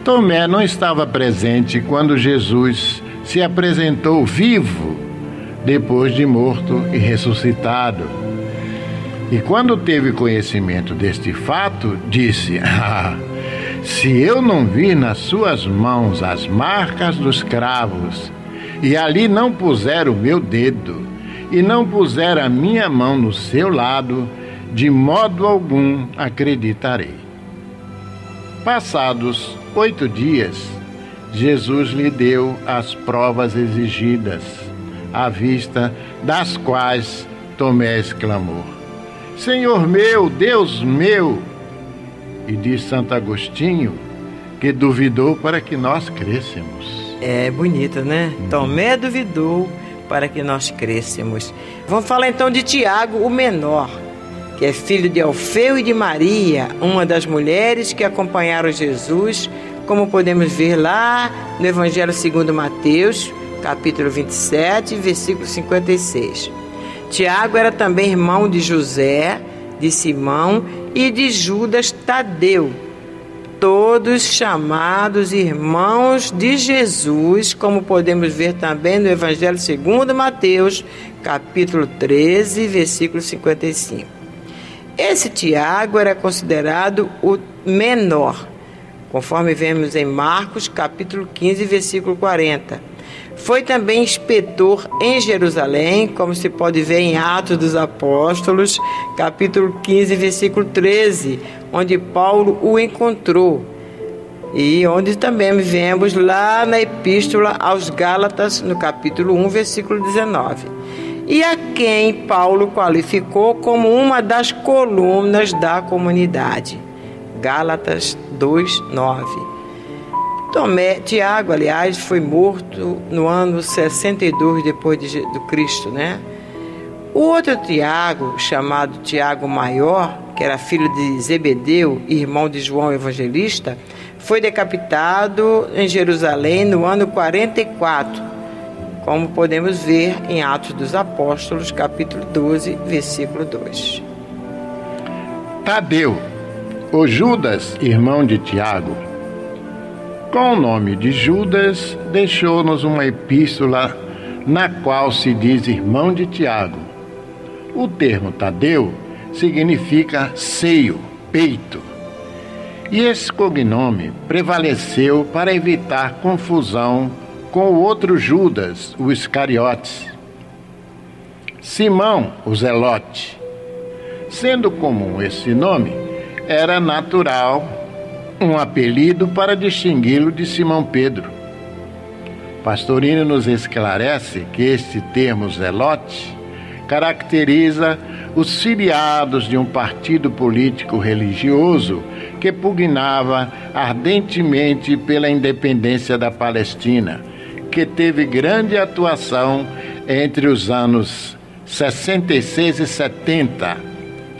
Speaker 3: Tomé não estava presente quando Jesus se apresentou vivo depois de morto e ressuscitado. E quando teve conhecimento deste fato, disse: (laughs) Ah, se eu não vir nas suas mãos as marcas dos cravos, e ali não puser o meu dedo, e não puser a minha mão no seu lado, de modo algum acreditarei. Passados oito dias, Jesus lhe deu as provas exigidas, à vista das quais Tomé exclamou: Senhor meu, Deus meu! E diz Santo Agostinho que duvidou para que nós crescemos.
Speaker 2: É bonito, né? Uhum. Tomé duvidou para que nós crescemos. Vamos falar então de Tiago, o menor. que é filho de Alfeu e de Maria, uma das mulheres que acompanharam Jesus, como podemos ver lá no Evangelho segundo Mateus, capítulo 27, versículo 56. Tiago era também irmão de José, de Simão e de Judas Tadeu, todos chamados irmãos de Jesus, como podemos ver também no Evangelho segundo Mateus, capítulo 13, versículo 55. Esse Tiago era considerado o menor, conforme vemos em Marcos, capítulo 15, versículo 40. Foi também inspetor em Jerusalém, como se pode ver em Atos dos Apóstolos, capítulo 15, versículo 13, onde Paulo o encontrou. E onde também vemos lá na Epístola aos Gálatas, no capítulo 1, versículo 19. E a quem Paulo qualificou como uma das colunas da comunidade. Gálatas 2, 9. Tomé, Tiago, aliás, foi morto no ano 62 depois de, do Cristo, né? O outro Tiago, chamado Tiago Maior, que era filho de Zebedeu, irmão de João Evangelista, foi decapitado em Jerusalém no ano 44, como podemos ver em Atos dos Apóstolos, capítulo 12, versículo 2.
Speaker 3: Tadeu, o Judas, irmão de Tiago, com o nome de Judas, deixou-nos uma epístola na qual se diz irmão de Tiago. O termo Tadeu significa seio, peito. E esse cognome prevaleceu para evitar confusão com o outro Judas, o Iscariotes. Simão, o Zelote. Sendo comum esse nome, era natural um apelido para distingui-lo de Simão Pedro. Pastorino nos esclarece que este termo zelote caracteriza os filiados de um partido político religioso que pugnava ardentemente pela independência da Palestina, que teve grande atuação entre os anos 66 e 70,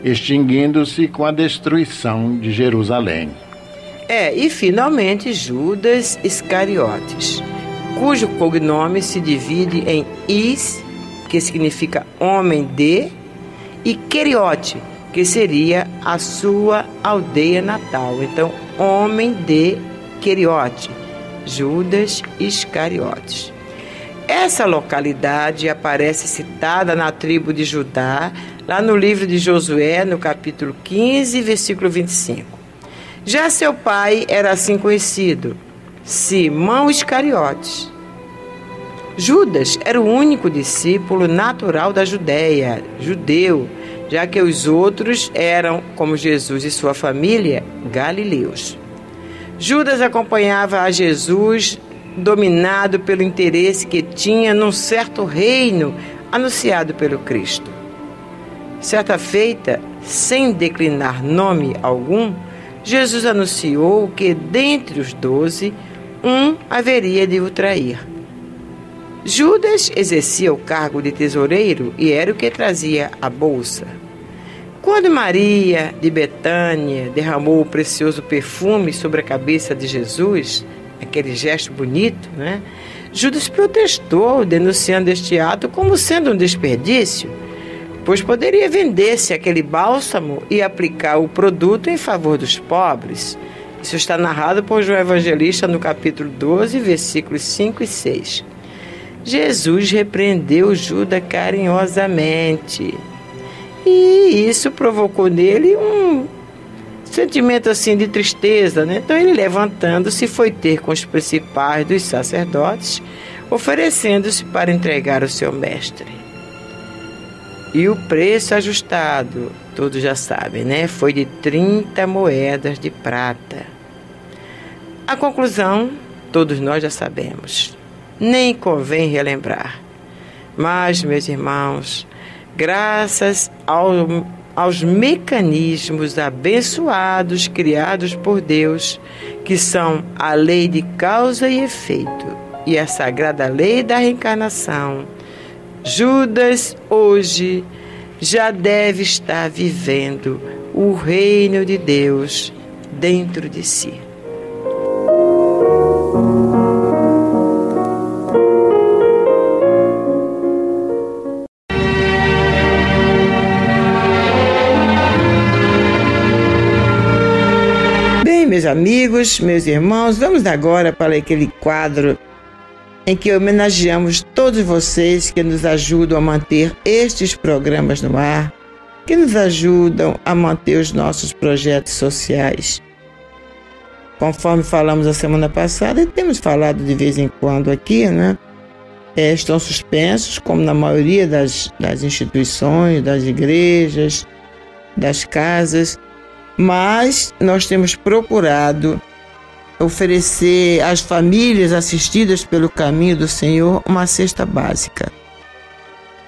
Speaker 3: extinguindo-se com a destruição de Jerusalém.
Speaker 2: É, e finalmente Judas Iscariotes, cujo cognome se divide em Is, que significa homem de, e Queriote, que seria a sua aldeia natal. Então, homem de Queriote, Judas Iscariotes. Essa localidade aparece citada na tribo de Judá, lá no livro de Josué, no capítulo 15, versículo 25. Já seu pai era assim conhecido, Simão Iscariotes. Judas era o único discípulo natural da Judéia, judeu, já que os outros eram, como Jesus e sua família, galileus. Judas acompanhava a Jesus dominado pelo interesse que tinha num certo reino anunciado pelo Cristo. Certa feita, sem declinar nome algum, Jesus anunciou que dentre os doze, um haveria de o trair. Judas exercia o cargo de tesoureiro e era o que trazia a bolsa. Quando Maria de Betânia derramou o precioso perfume sobre a cabeça de Jesus, aquele gesto bonito, né? Judas protestou, denunciando este ato como sendo um desperdício pois poderia vender-se aquele bálsamo e aplicar o produto em favor dos pobres. Isso está narrado por João Evangelista no capítulo 12, versículos 5 e 6. Jesus repreendeu Judas carinhosamente. E isso provocou nele um sentimento assim de tristeza, né? Então ele levantando-se foi ter com os principais dos sacerdotes, oferecendo-se para entregar o seu mestre. E o preço ajustado, todos já sabem, né? Foi de 30 moedas de prata. A conclusão, todos nós já sabemos. Nem convém relembrar. Mas, meus irmãos, graças ao, aos mecanismos abençoados criados por Deus, que são a lei de causa e efeito e a sagrada lei da reencarnação, Judas hoje já deve estar vivendo o reino de Deus dentro de si. Amigos, meus irmãos, vamos agora para aquele quadro em que homenageamos todos vocês que nos ajudam a manter estes programas no ar, que nos ajudam a manter os nossos projetos sociais. Conforme falamos a semana passada, e temos falado de vez em quando aqui, né? É, estão suspensos, como na maioria das, das instituições, das igrejas, das casas, mas nós temos procurado oferecer às famílias assistidas pelo caminho do Senhor uma cesta básica.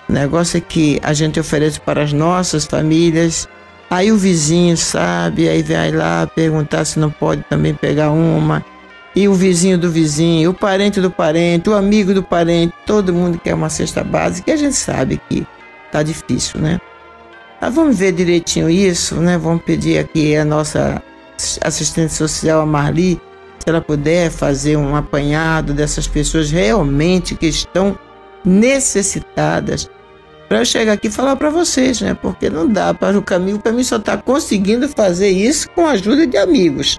Speaker 2: O negócio é que a gente oferece para as nossas famílias, aí o vizinho sabe, aí vai lá perguntar se não pode também pegar uma, e o vizinho do vizinho, o parente do parente, o amigo do parente, todo mundo quer uma cesta básica e a gente sabe que tá difícil, né? Mas vamos ver direitinho isso, né? Vamos pedir aqui a nossa assistente social, a Marli, se ela puder fazer um apanhado dessas pessoas realmente que estão necessitadas, para eu chegar aqui e falar para vocês, né? Porque não dá para o caminho, o caminho só está conseguindo fazer isso com a ajuda de amigos.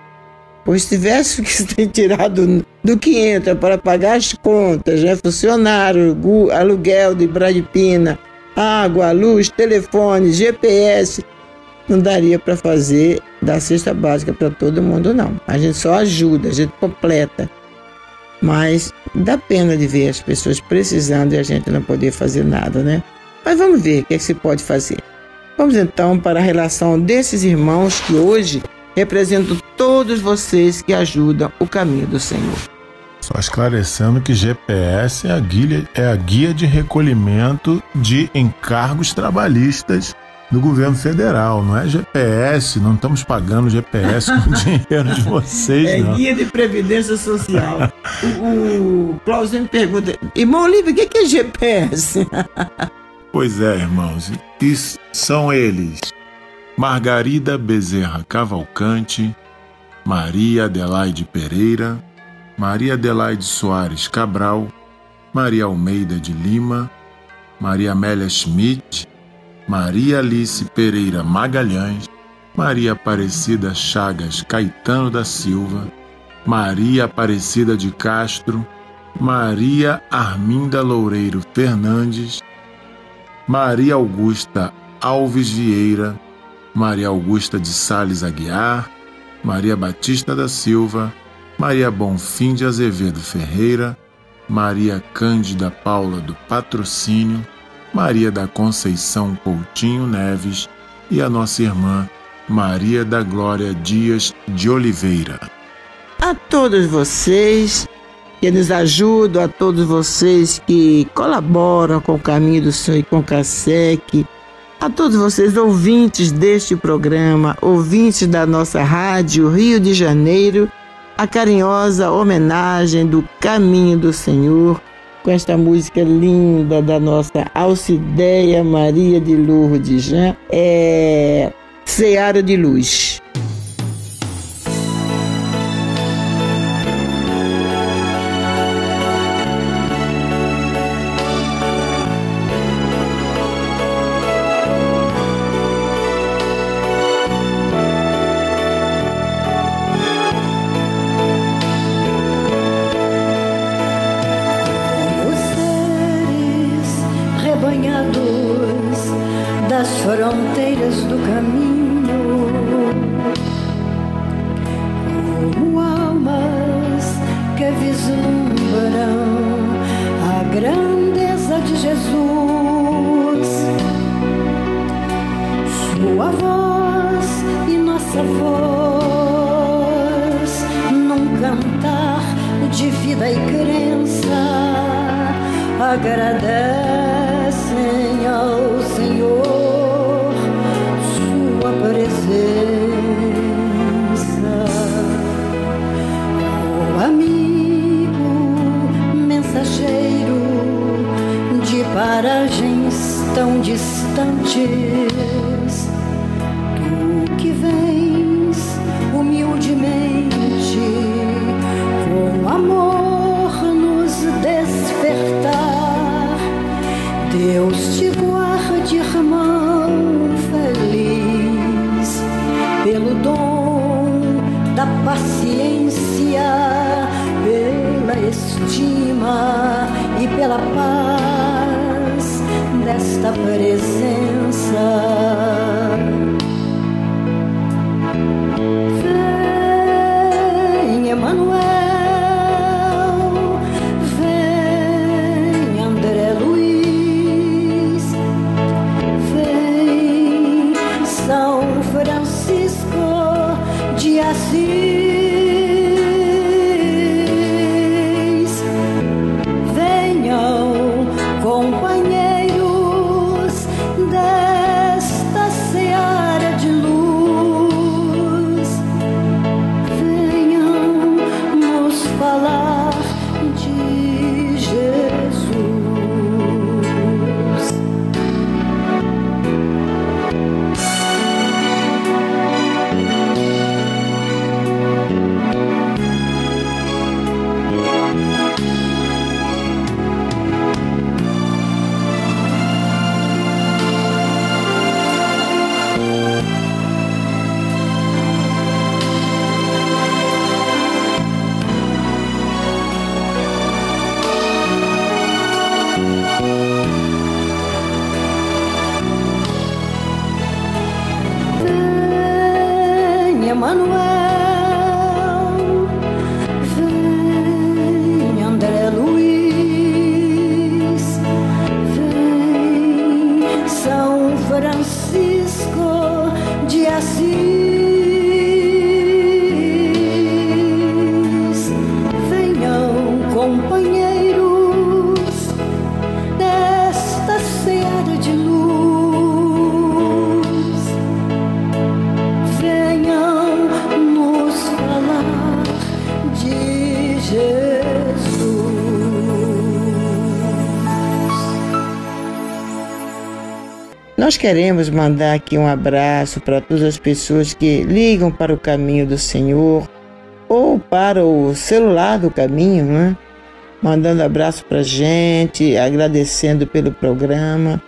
Speaker 2: Pois se tivesse que (laughs) ser tirado do que entra para pagar as contas, né? funcionário, aluguel de Bradipina, água, luz, telefone, GPS, não daria para fazer da cesta básica para todo mundo, não. A gente só ajuda, a gente completa. Mas dá pena de ver as pessoas precisando e a gente não poder fazer nada, né? Mas vamos ver o que, é que se pode fazer. Vamos então para a relação desses irmãos que hoje representam todos vocês que ajudam o caminho do Senhor.
Speaker 1: Só esclarecendo que GPS é a guia, é a guia de recolhimento de encargos trabalhistas do governo federal, não é GPS, não estamos pagando GPS com o (laughs) dinheiro de vocês,
Speaker 2: é
Speaker 1: não.
Speaker 2: guia de previdência social. o, o Claudio me pergunta, irmão Olívio, o que é GPS? (laughs)
Speaker 1: pois é, irmãos, e são eles Margarida Bezerra Cavalcante, Maria Adelaide Pereira, Maria Adelaide Soares Cabral, Maria Almeida de Lima, Maria Amélia Schmidt, Maria Alice Pereira Magalhães, Maria Aparecida Chagas Caetano da Silva, Maria Aparecida de Castro, Maria Arminda Loureiro Fernandes, Maria Augusta Alves Vieira, Maria Augusta de Sales Aguiar, Maria Batista da Silva, Maria Bonfim de Azevedo Ferreira, Maria Cândida Paula do Patrocínio, Maria da Conceição Coutinho Neves e a nossa irmã Maria da Glória Dias de Oliveira.
Speaker 2: A todos vocês que nos ajudam, a todos vocês que colaboram com o Caminho do Senhor e com o CASEC, a todos vocês ouvintes deste programa, ouvintes da nossa rádio Rio de Janeiro, a carinhosa homenagem do Caminho do Senhor com esta música linda da nossa Alcideia Maria de Lourdes, né? É Seara de Luz.
Speaker 4: Paragens
Speaker 2: Nós queremos mandar aqui um abraço para todas as pessoas que ligam para o caminho do Senhor ou para o celular do caminho, né? Mandando abraço para gente, agradecendo pelo programa.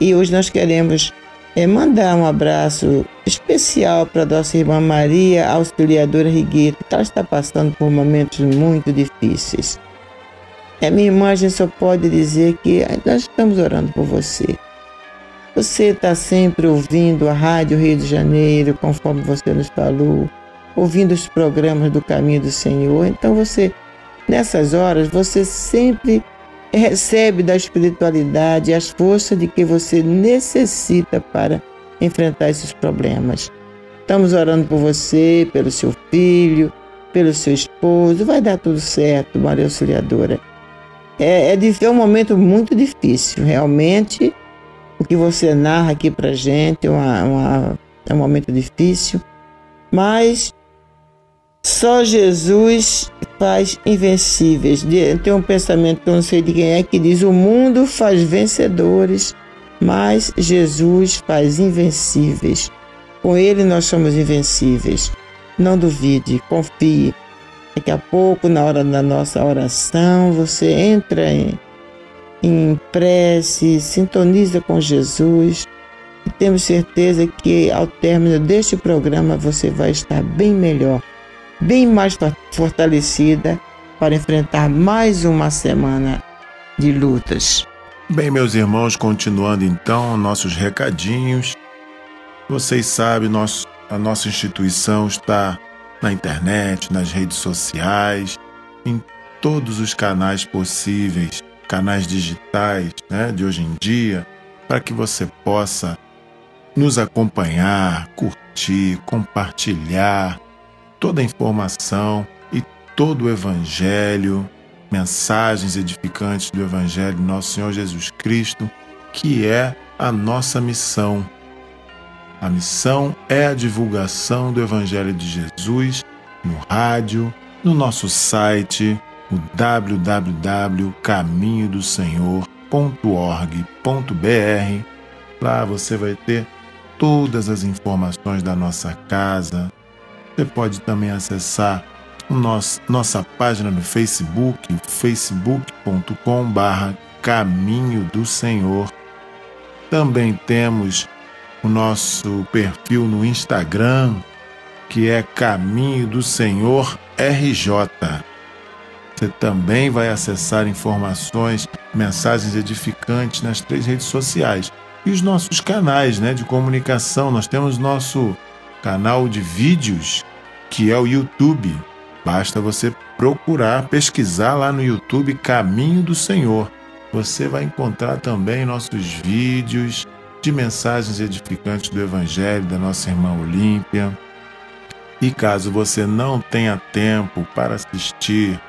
Speaker 2: E hoje nós queremos eh, mandar um abraço especial para nossa irmã Maria Auxiliadora Rigueto, que ela está passando por momentos muito difíceis. É, minha irmã, a gente só pode dizer que nós estamos orando por você. Você está sempre ouvindo a Rádio Rio de Janeiro, conforme você nos falou, ouvindo os programas do Caminho do Senhor. Então você, nessas horas, você sempre recebe da espiritualidade as forças de que você necessita para enfrentar esses problemas. Estamos orando por você, pelo seu filho, pelo seu esposo. Vai dar tudo certo, Maria Auxiliadora. É, é, é um momento muito difícil, realmente. O que você narra aqui pra gente é, uma- uma- é um momento difícil, mas só Jesus faz invencíveis. Tem um pensamento que eu não sei de quem é que diz: o mundo faz vencedores, mas Jesus faz invencíveis. Com Ele nós somos invencíveis. Não duvide, confie. Daqui a pouco, na hora da nossa oração, você entra em, em prece, sintoniza com Jesus e temos certeza que ao término deste programa você vai estar bem melhor, bem mais for- fortalecida para enfrentar mais uma semana de lutas.
Speaker 1: Bem, meus irmãos, continuando então nossos recadinhos. Vocês sabem, nosso, a nossa instituição está na internet, nas redes sociais, em todos os canais possíveis, canais digitais né, de hoje em dia, para que você possa nos acompanhar, curtir, compartilhar toda a informação e todo o Evangelho, mensagens edificantes do Evangelho de Nosso Senhor Jesus Cristo, que é a nossa missão. A missão é a divulgação do Evangelho de Jesus no rádio, no nosso site, o www.caminhodosenhor.com Lá você vai ter todas as informações da nossa casa. Você pode também acessar nosso, nossa página no Facebook, facebook.com barra Caminho do Senhor. Também temos o nosso perfil no Instagram, que é Caminho do Senhor RJ. Você também vai acessar informações, mensagens edificantes nas três redes sociais e os nossos canais né, de comunicação. Nós temos nosso canal de vídeos, que é o YouTube. Basta você procurar, pesquisar lá no YouTube Caminho do Senhor. Você vai encontrar também nossos vídeos de mensagens edificantes do Evangelho da nossa irmã Olímpia. E caso você não tenha tempo para assistir,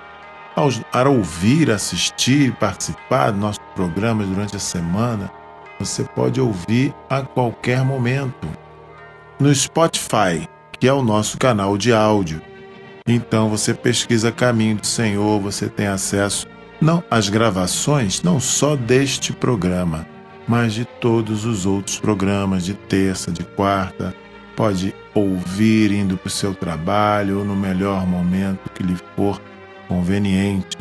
Speaker 1: para ouvir, assistir, participar dos nossos programas durante a semana, você pode ouvir a qualquer momento no Spotify, que é o nosso canal de áudio. Então você pesquisa Caminho do Senhor, você tem acesso não às gravações, não só deste programa, mas de todos os outros programas de terça, de quarta. Pode ouvir indo para o seu trabalho ou no melhor momento que lhe for conveniente.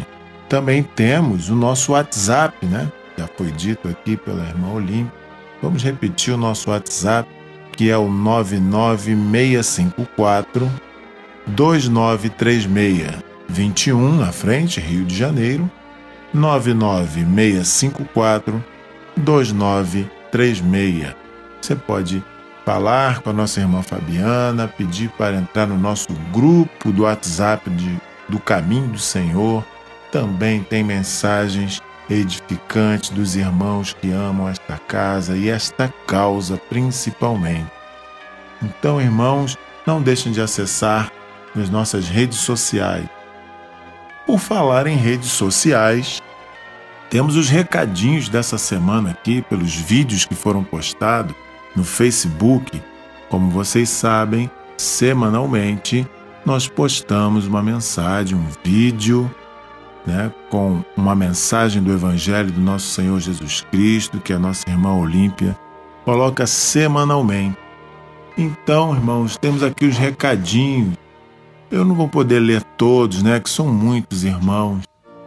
Speaker 1: Também temos o nosso WhatsApp, né? já foi dito aqui pela irmã Olímpia. Vamos repetir o nosso WhatsApp, que é o 99654 2936 21 na frente, Rio de Janeiro, 99654 2936. Você pode falar com a nossa irmã Fabiana, pedir para entrar no nosso grupo do WhatsApp de, do Caminho do Senhor. Também tem mensagens edificante dos irmãos que amam esta casa e esta causa principalmente. Então, irmãos, não deixem de acessar as nossas redes sociais. Por falar em redes sociais, temos os recadinhos dessa semana aqui pelos vídeos que foram postados no Facebook. Como vocês sabem, semanalmente nós postamos uma mensagem, um vídeo né, com uma mensagem do Evangelho do nosso Senhor Jesus Cristo, que a nossa irmã Olímpia coloca semanalmente. Então, irmãos, temos aqui os recadinhos. Eu não vou poder ler todos, né, que são muitos irmãos.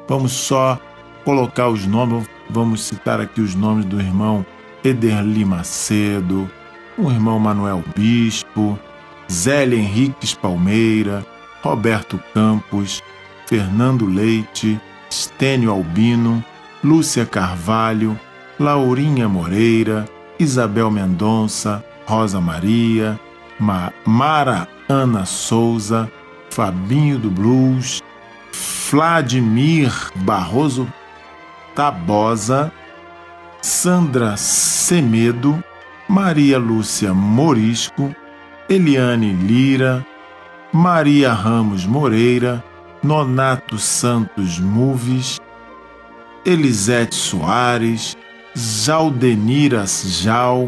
Speaker 1: Vamos só colocar os nomes, vamos citar aqui os nomes do irmão Ederli Macedo, o irmão Manuel Bispo, Zélia Henriques Palmeira, Roberto Campos, Fernando Leite, Stênio Albino, Lúcia Carvalho, Laurinha Moreira, Isabel Mendonça, Rosa Maria, Ma Mara Ana Souza, Fabinho do Blues, Vladimir Barroso Tabosa, Sandra Semedo, Maria Lúcia Morisco, Eliane Lira, Maria Ramos Moreira, Nonato Santos Moves, Elisete Soares, Jaldeniras Jal,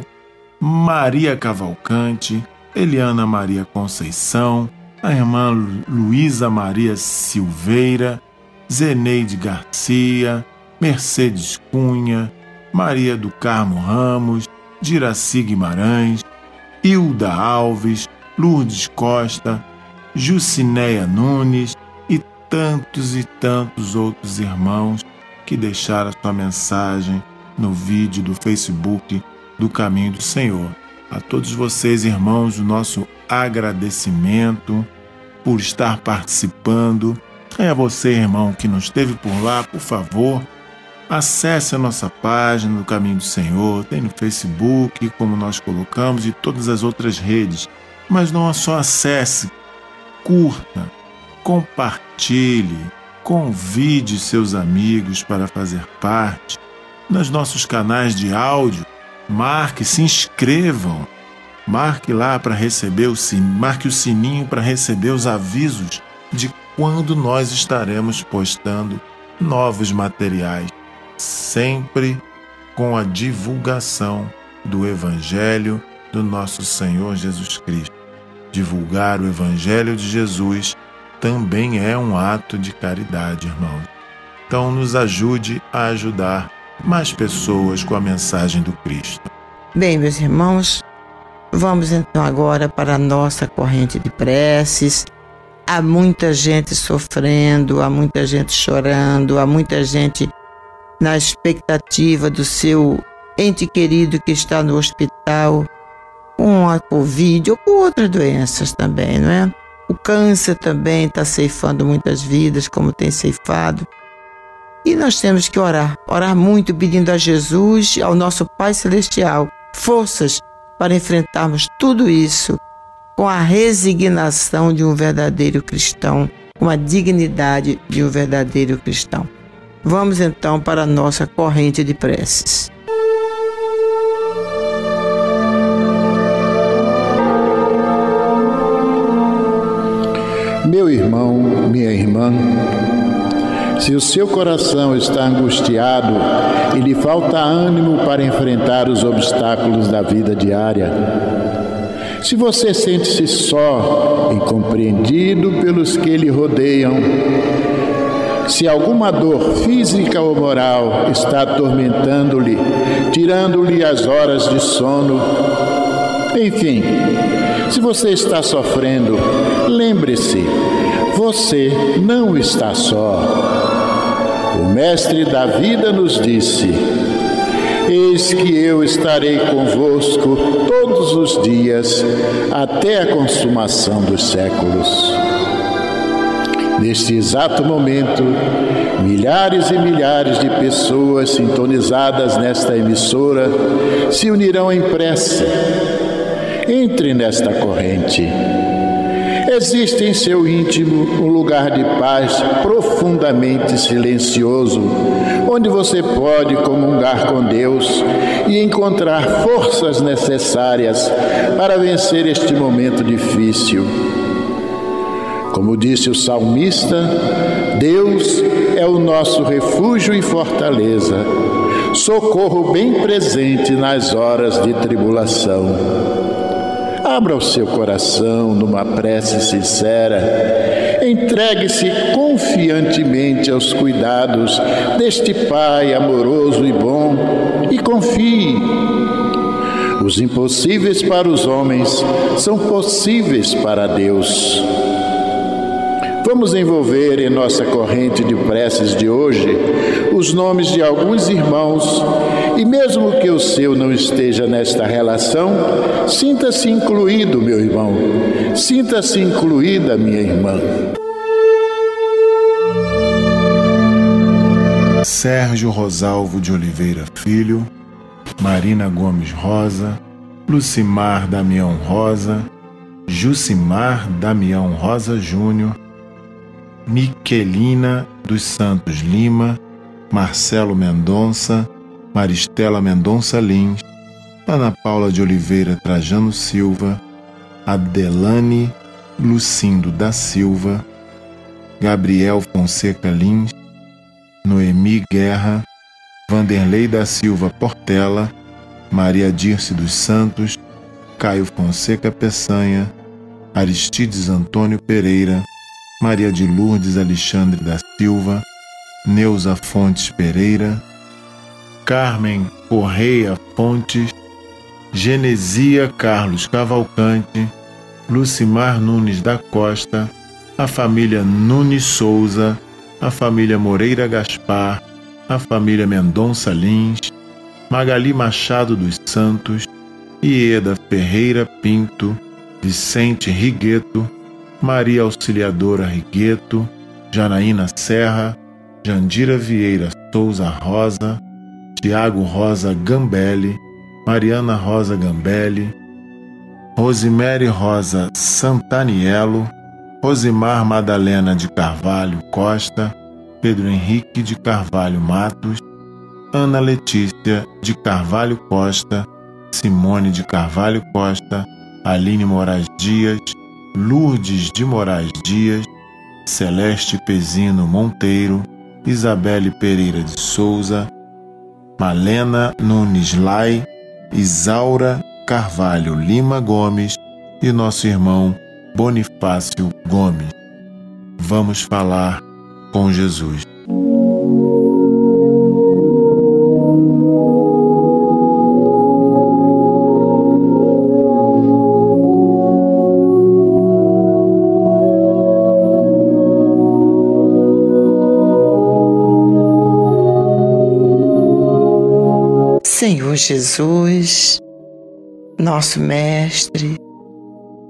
Speaker 1: Maria Cavalcante, Eliana Maria Conceição, a irmã Luísa Maria Silveira, Zeneide Garcia, Mercedes Cunha, Maria do Carmo Ramos, Diraci Guimarães, Hilda Alves, Lourdes Costa, Jucinéia Nunes, tantos e tantos outros irmãos que deixaram sua mensagem no vídeo do Facebook do Caminho do Senhor. A todos vocês, irmãos, o nosso agradecimento por estar participando. É a você, irmão, que não esteve por lá, por favor, acesse a nossa página do Caminho do Senhor, tem no Facebook, como nós colocamos, e todas as outras redes. Mas não só acesse, curta, compartilhe, convide seus amigos para fazer parte. Nos nossos canais de áudio, marque, se inscrevam. Marque lá para receber o sininho, marque o sininho para receber os avisos de quando nós estaremos postando novos materiais, sempre com a divulgação do Evangelho do nosso Senhor Jesus Cristo. Divulgar o Evangelho de Jesus também é um ato de caridade, irmão. Então nos ajude a ajudar mais pessoas com a mensagem do Cristo.
Speaker 2: Bem, meus irmãos, vamos então agora para a nossa corrente de preces. Há muita gente sofrendo, há muita gente chorando, há muita gente na expectativa do seu ente querido que está no hospital com a Covid ou com outras doenças também, não é? O câncer também está ceifando muitas vidas, como tem ceifado. E nós temos que orar, orar muito, pedindo a Jesus, ao nosso Pai Celestial, forças para enfrentarmos tudo isso com a resignação de um verdadeiro cristão, com a dignidade de um verdadeiro cristão. Vamos então para a nossa corrente de preces.
Speaker 3: Meu irmão, minha irmã, se o seu coração está angustiado e lhe falta ânimo para enfrentar os obstáculos da vida diária, se você sente-se só, incompreendido pelos que lhe rodeiam, se alguma dor física ou moral está atormentando-lhe, tirando-lhe as horas de sono, enfim, se você está sofrendo, lembre-se, você não está só. O Mestre da vida nos disse: Eis que eu estarei convosco todos os dias, até a consumação dos séculos. Neste exato momento, milhares e milhares de pessoas sintonizadas nesta emissora se unirão em prece. Entre nesta corrente. Existe em seu íntimo um lugar de paz profundamente silencioso, onde você pode comungar com Deus e encontrar forças necessárias para vencer este momento difícil. Como disse o salmista, Deus é o nosso refúgio e fortaleza, socorro bem presente nas horas de tribulação. Abra o seu coração numa prece sincera. Entregue-se confiantemente aos cuidados deste Pai amoroso e bom e confie. Os impossíveis para os homens são possíveis para Deus. Vamos envolver em nossa corrente de preces de hoje os nomes de alguns irmãos e, mesmo que o seu não esteja nesta relação, sinta-se incluído, meu irmão, sinta-se incluída, minha irmã.
Speaker 1: Sérgio Rosalvo de Oliveira Filho, Marina Gomes Rosa, Lucimar Damião Rosa, Jucimar Damião Rosa Júnior, Miquelina dos Santos Lima, Marcelo Mendonça, Maristela Mendonça Lins, Ana Paula de Oliveira Trajano Silva, Adelane Lucindo da Silva, Gabriel Fonseca Lins, Noemi Guerra, Vanderlei da Silva Portela, Maria Dirce dos Santos, Caio Fonseca Peçanha, Aristides Antônio Pereira, Maria de Lourdes Alexandre da Silva, Neuza Fontes Pereira, Carmen Correia Fontes, Genesia Carlos Cavalcante, Lucimar Nunes da Costa, a família Nunes Souza, a família Moreira Gaspar, a família Mendonça Lins, Magali Machado dos Santos, Ieda Ferreira Pinto, Vicente Rigueto, Maria Auxiliadora Rigueto, Janaína Serra, Jandira Vieira Souza Rosa, Tiago Rosa Gambelli, Mariana Rosa Gambelli, Rosemary Rosa Santaniello, Rosimar Madalena de Carvalho Costa, Pedro Henrique de Carvalho Matos, Ana Letícia de Carvalho Costa, Simone de Carvalho Costa, Aline Moraes Dias, Lourdes de Moraes Dias, Celeste Pezino Monteiro, Isabelle Pereira de Souza, Malena Nunes Lai, Isaura Carvalho Lima Gomes e nosso irmão Bonifácio Gomes. Vamos falar com Jesus.
Speaker 2: Jesus, nosso Mestre,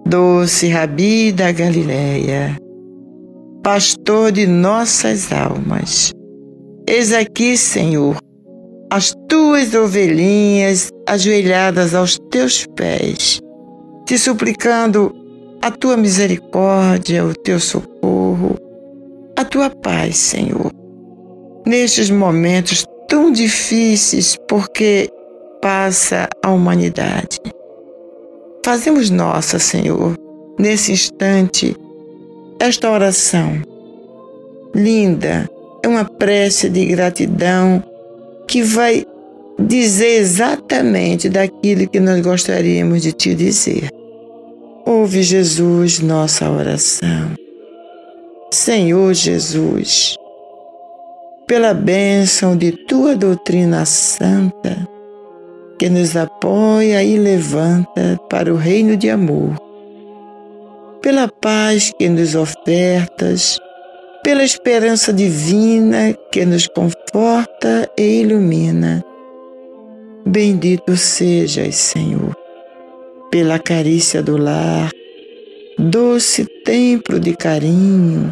Speaker 2: doce Rabi da Galileia, pastor de nossas almas. Eis aqui, Senhor, as tuas ovelhinhas ajoelhadas aos teus pés, te suplicando a tua misericórdia, o teu socorro, a tua paz, Senhor. Nestes momentos tão difíceis, porque passa a humanidade. Fazemos nossa, Senhor, nesse instante, esta oração linda, é uma prece de gratidão que vai dizer exatamente daquilo que nós gostaríamos de te dizer. Ouve, Jesus, nossa oração. Senhor Jesus, pela bênção de tua doutrina santa, que nos apoia e levanta para o reino de amor, pela paz que nos ofertas, pela esperança divina que nos conforta e ilumina. Bendito sejas, Senhor pela carícia do lar, doce templo de carinho,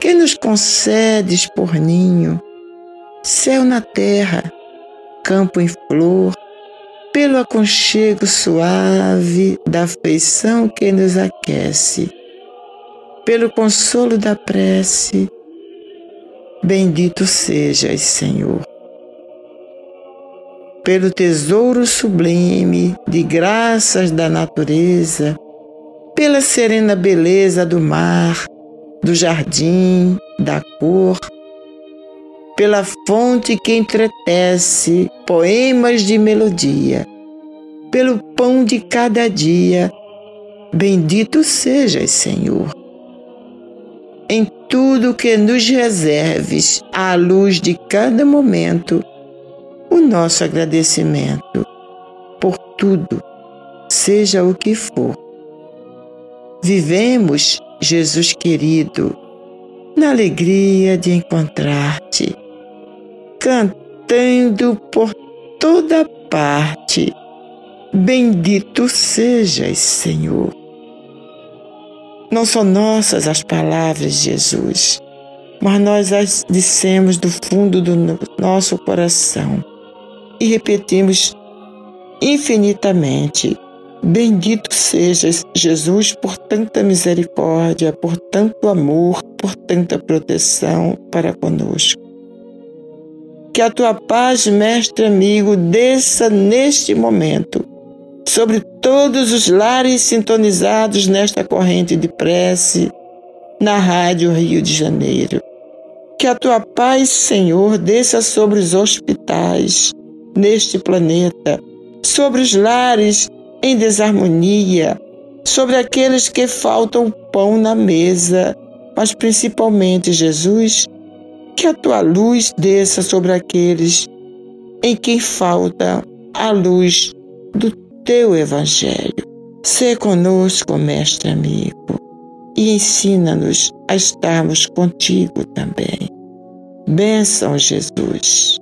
Speaker 2: que nos concedes por ninho, céu na terra, campo em flor, pelo aconchego suave da afeição que nos aquece, pelo consolo da prece, bendito sejas, Senhor. Pelo tesouro sublime de graças da natureza, pela serena beleza do mar, do jardim, da cor, pela fonte que entretece poemas de melodia, pelo pão de cada dia, bendito sejas, Senhor. Em tudo que nos reserves à luz de cada momento, o nosso agradecimento por tudo, seja o que for. Vivemos, Jesus querido, na alegria de encontrar-te, cantando por toda parte. Bendito sejas, Senhor. Não são nossas as palavras de Jesus, mas nós as dissemos do fundo do nosso coração e repetimos infinitamente: Bendito sejas, Jesus, por tanta misericórdia, por tanto amor, por tanta proteção para conosco. Que a tua paz, mestre amigo, desça neste momento sobre todos os lares sintonizados nesta corrente de prece na Rádio Rio de Janeiro. Que a tua paz, Senhor, desça sobre os hospitais, neste planeta, sobre os lares em desarmonia, sobre aqueles que faltam pão na mesa, mas principalmente, Jesus, que a tua luz desça sobre aqueles em quem falta a luz do teu Evangelho. Sê conosco, mestre amigo, e ensina-nos a estarmos contigo também. Bênção, Jesus.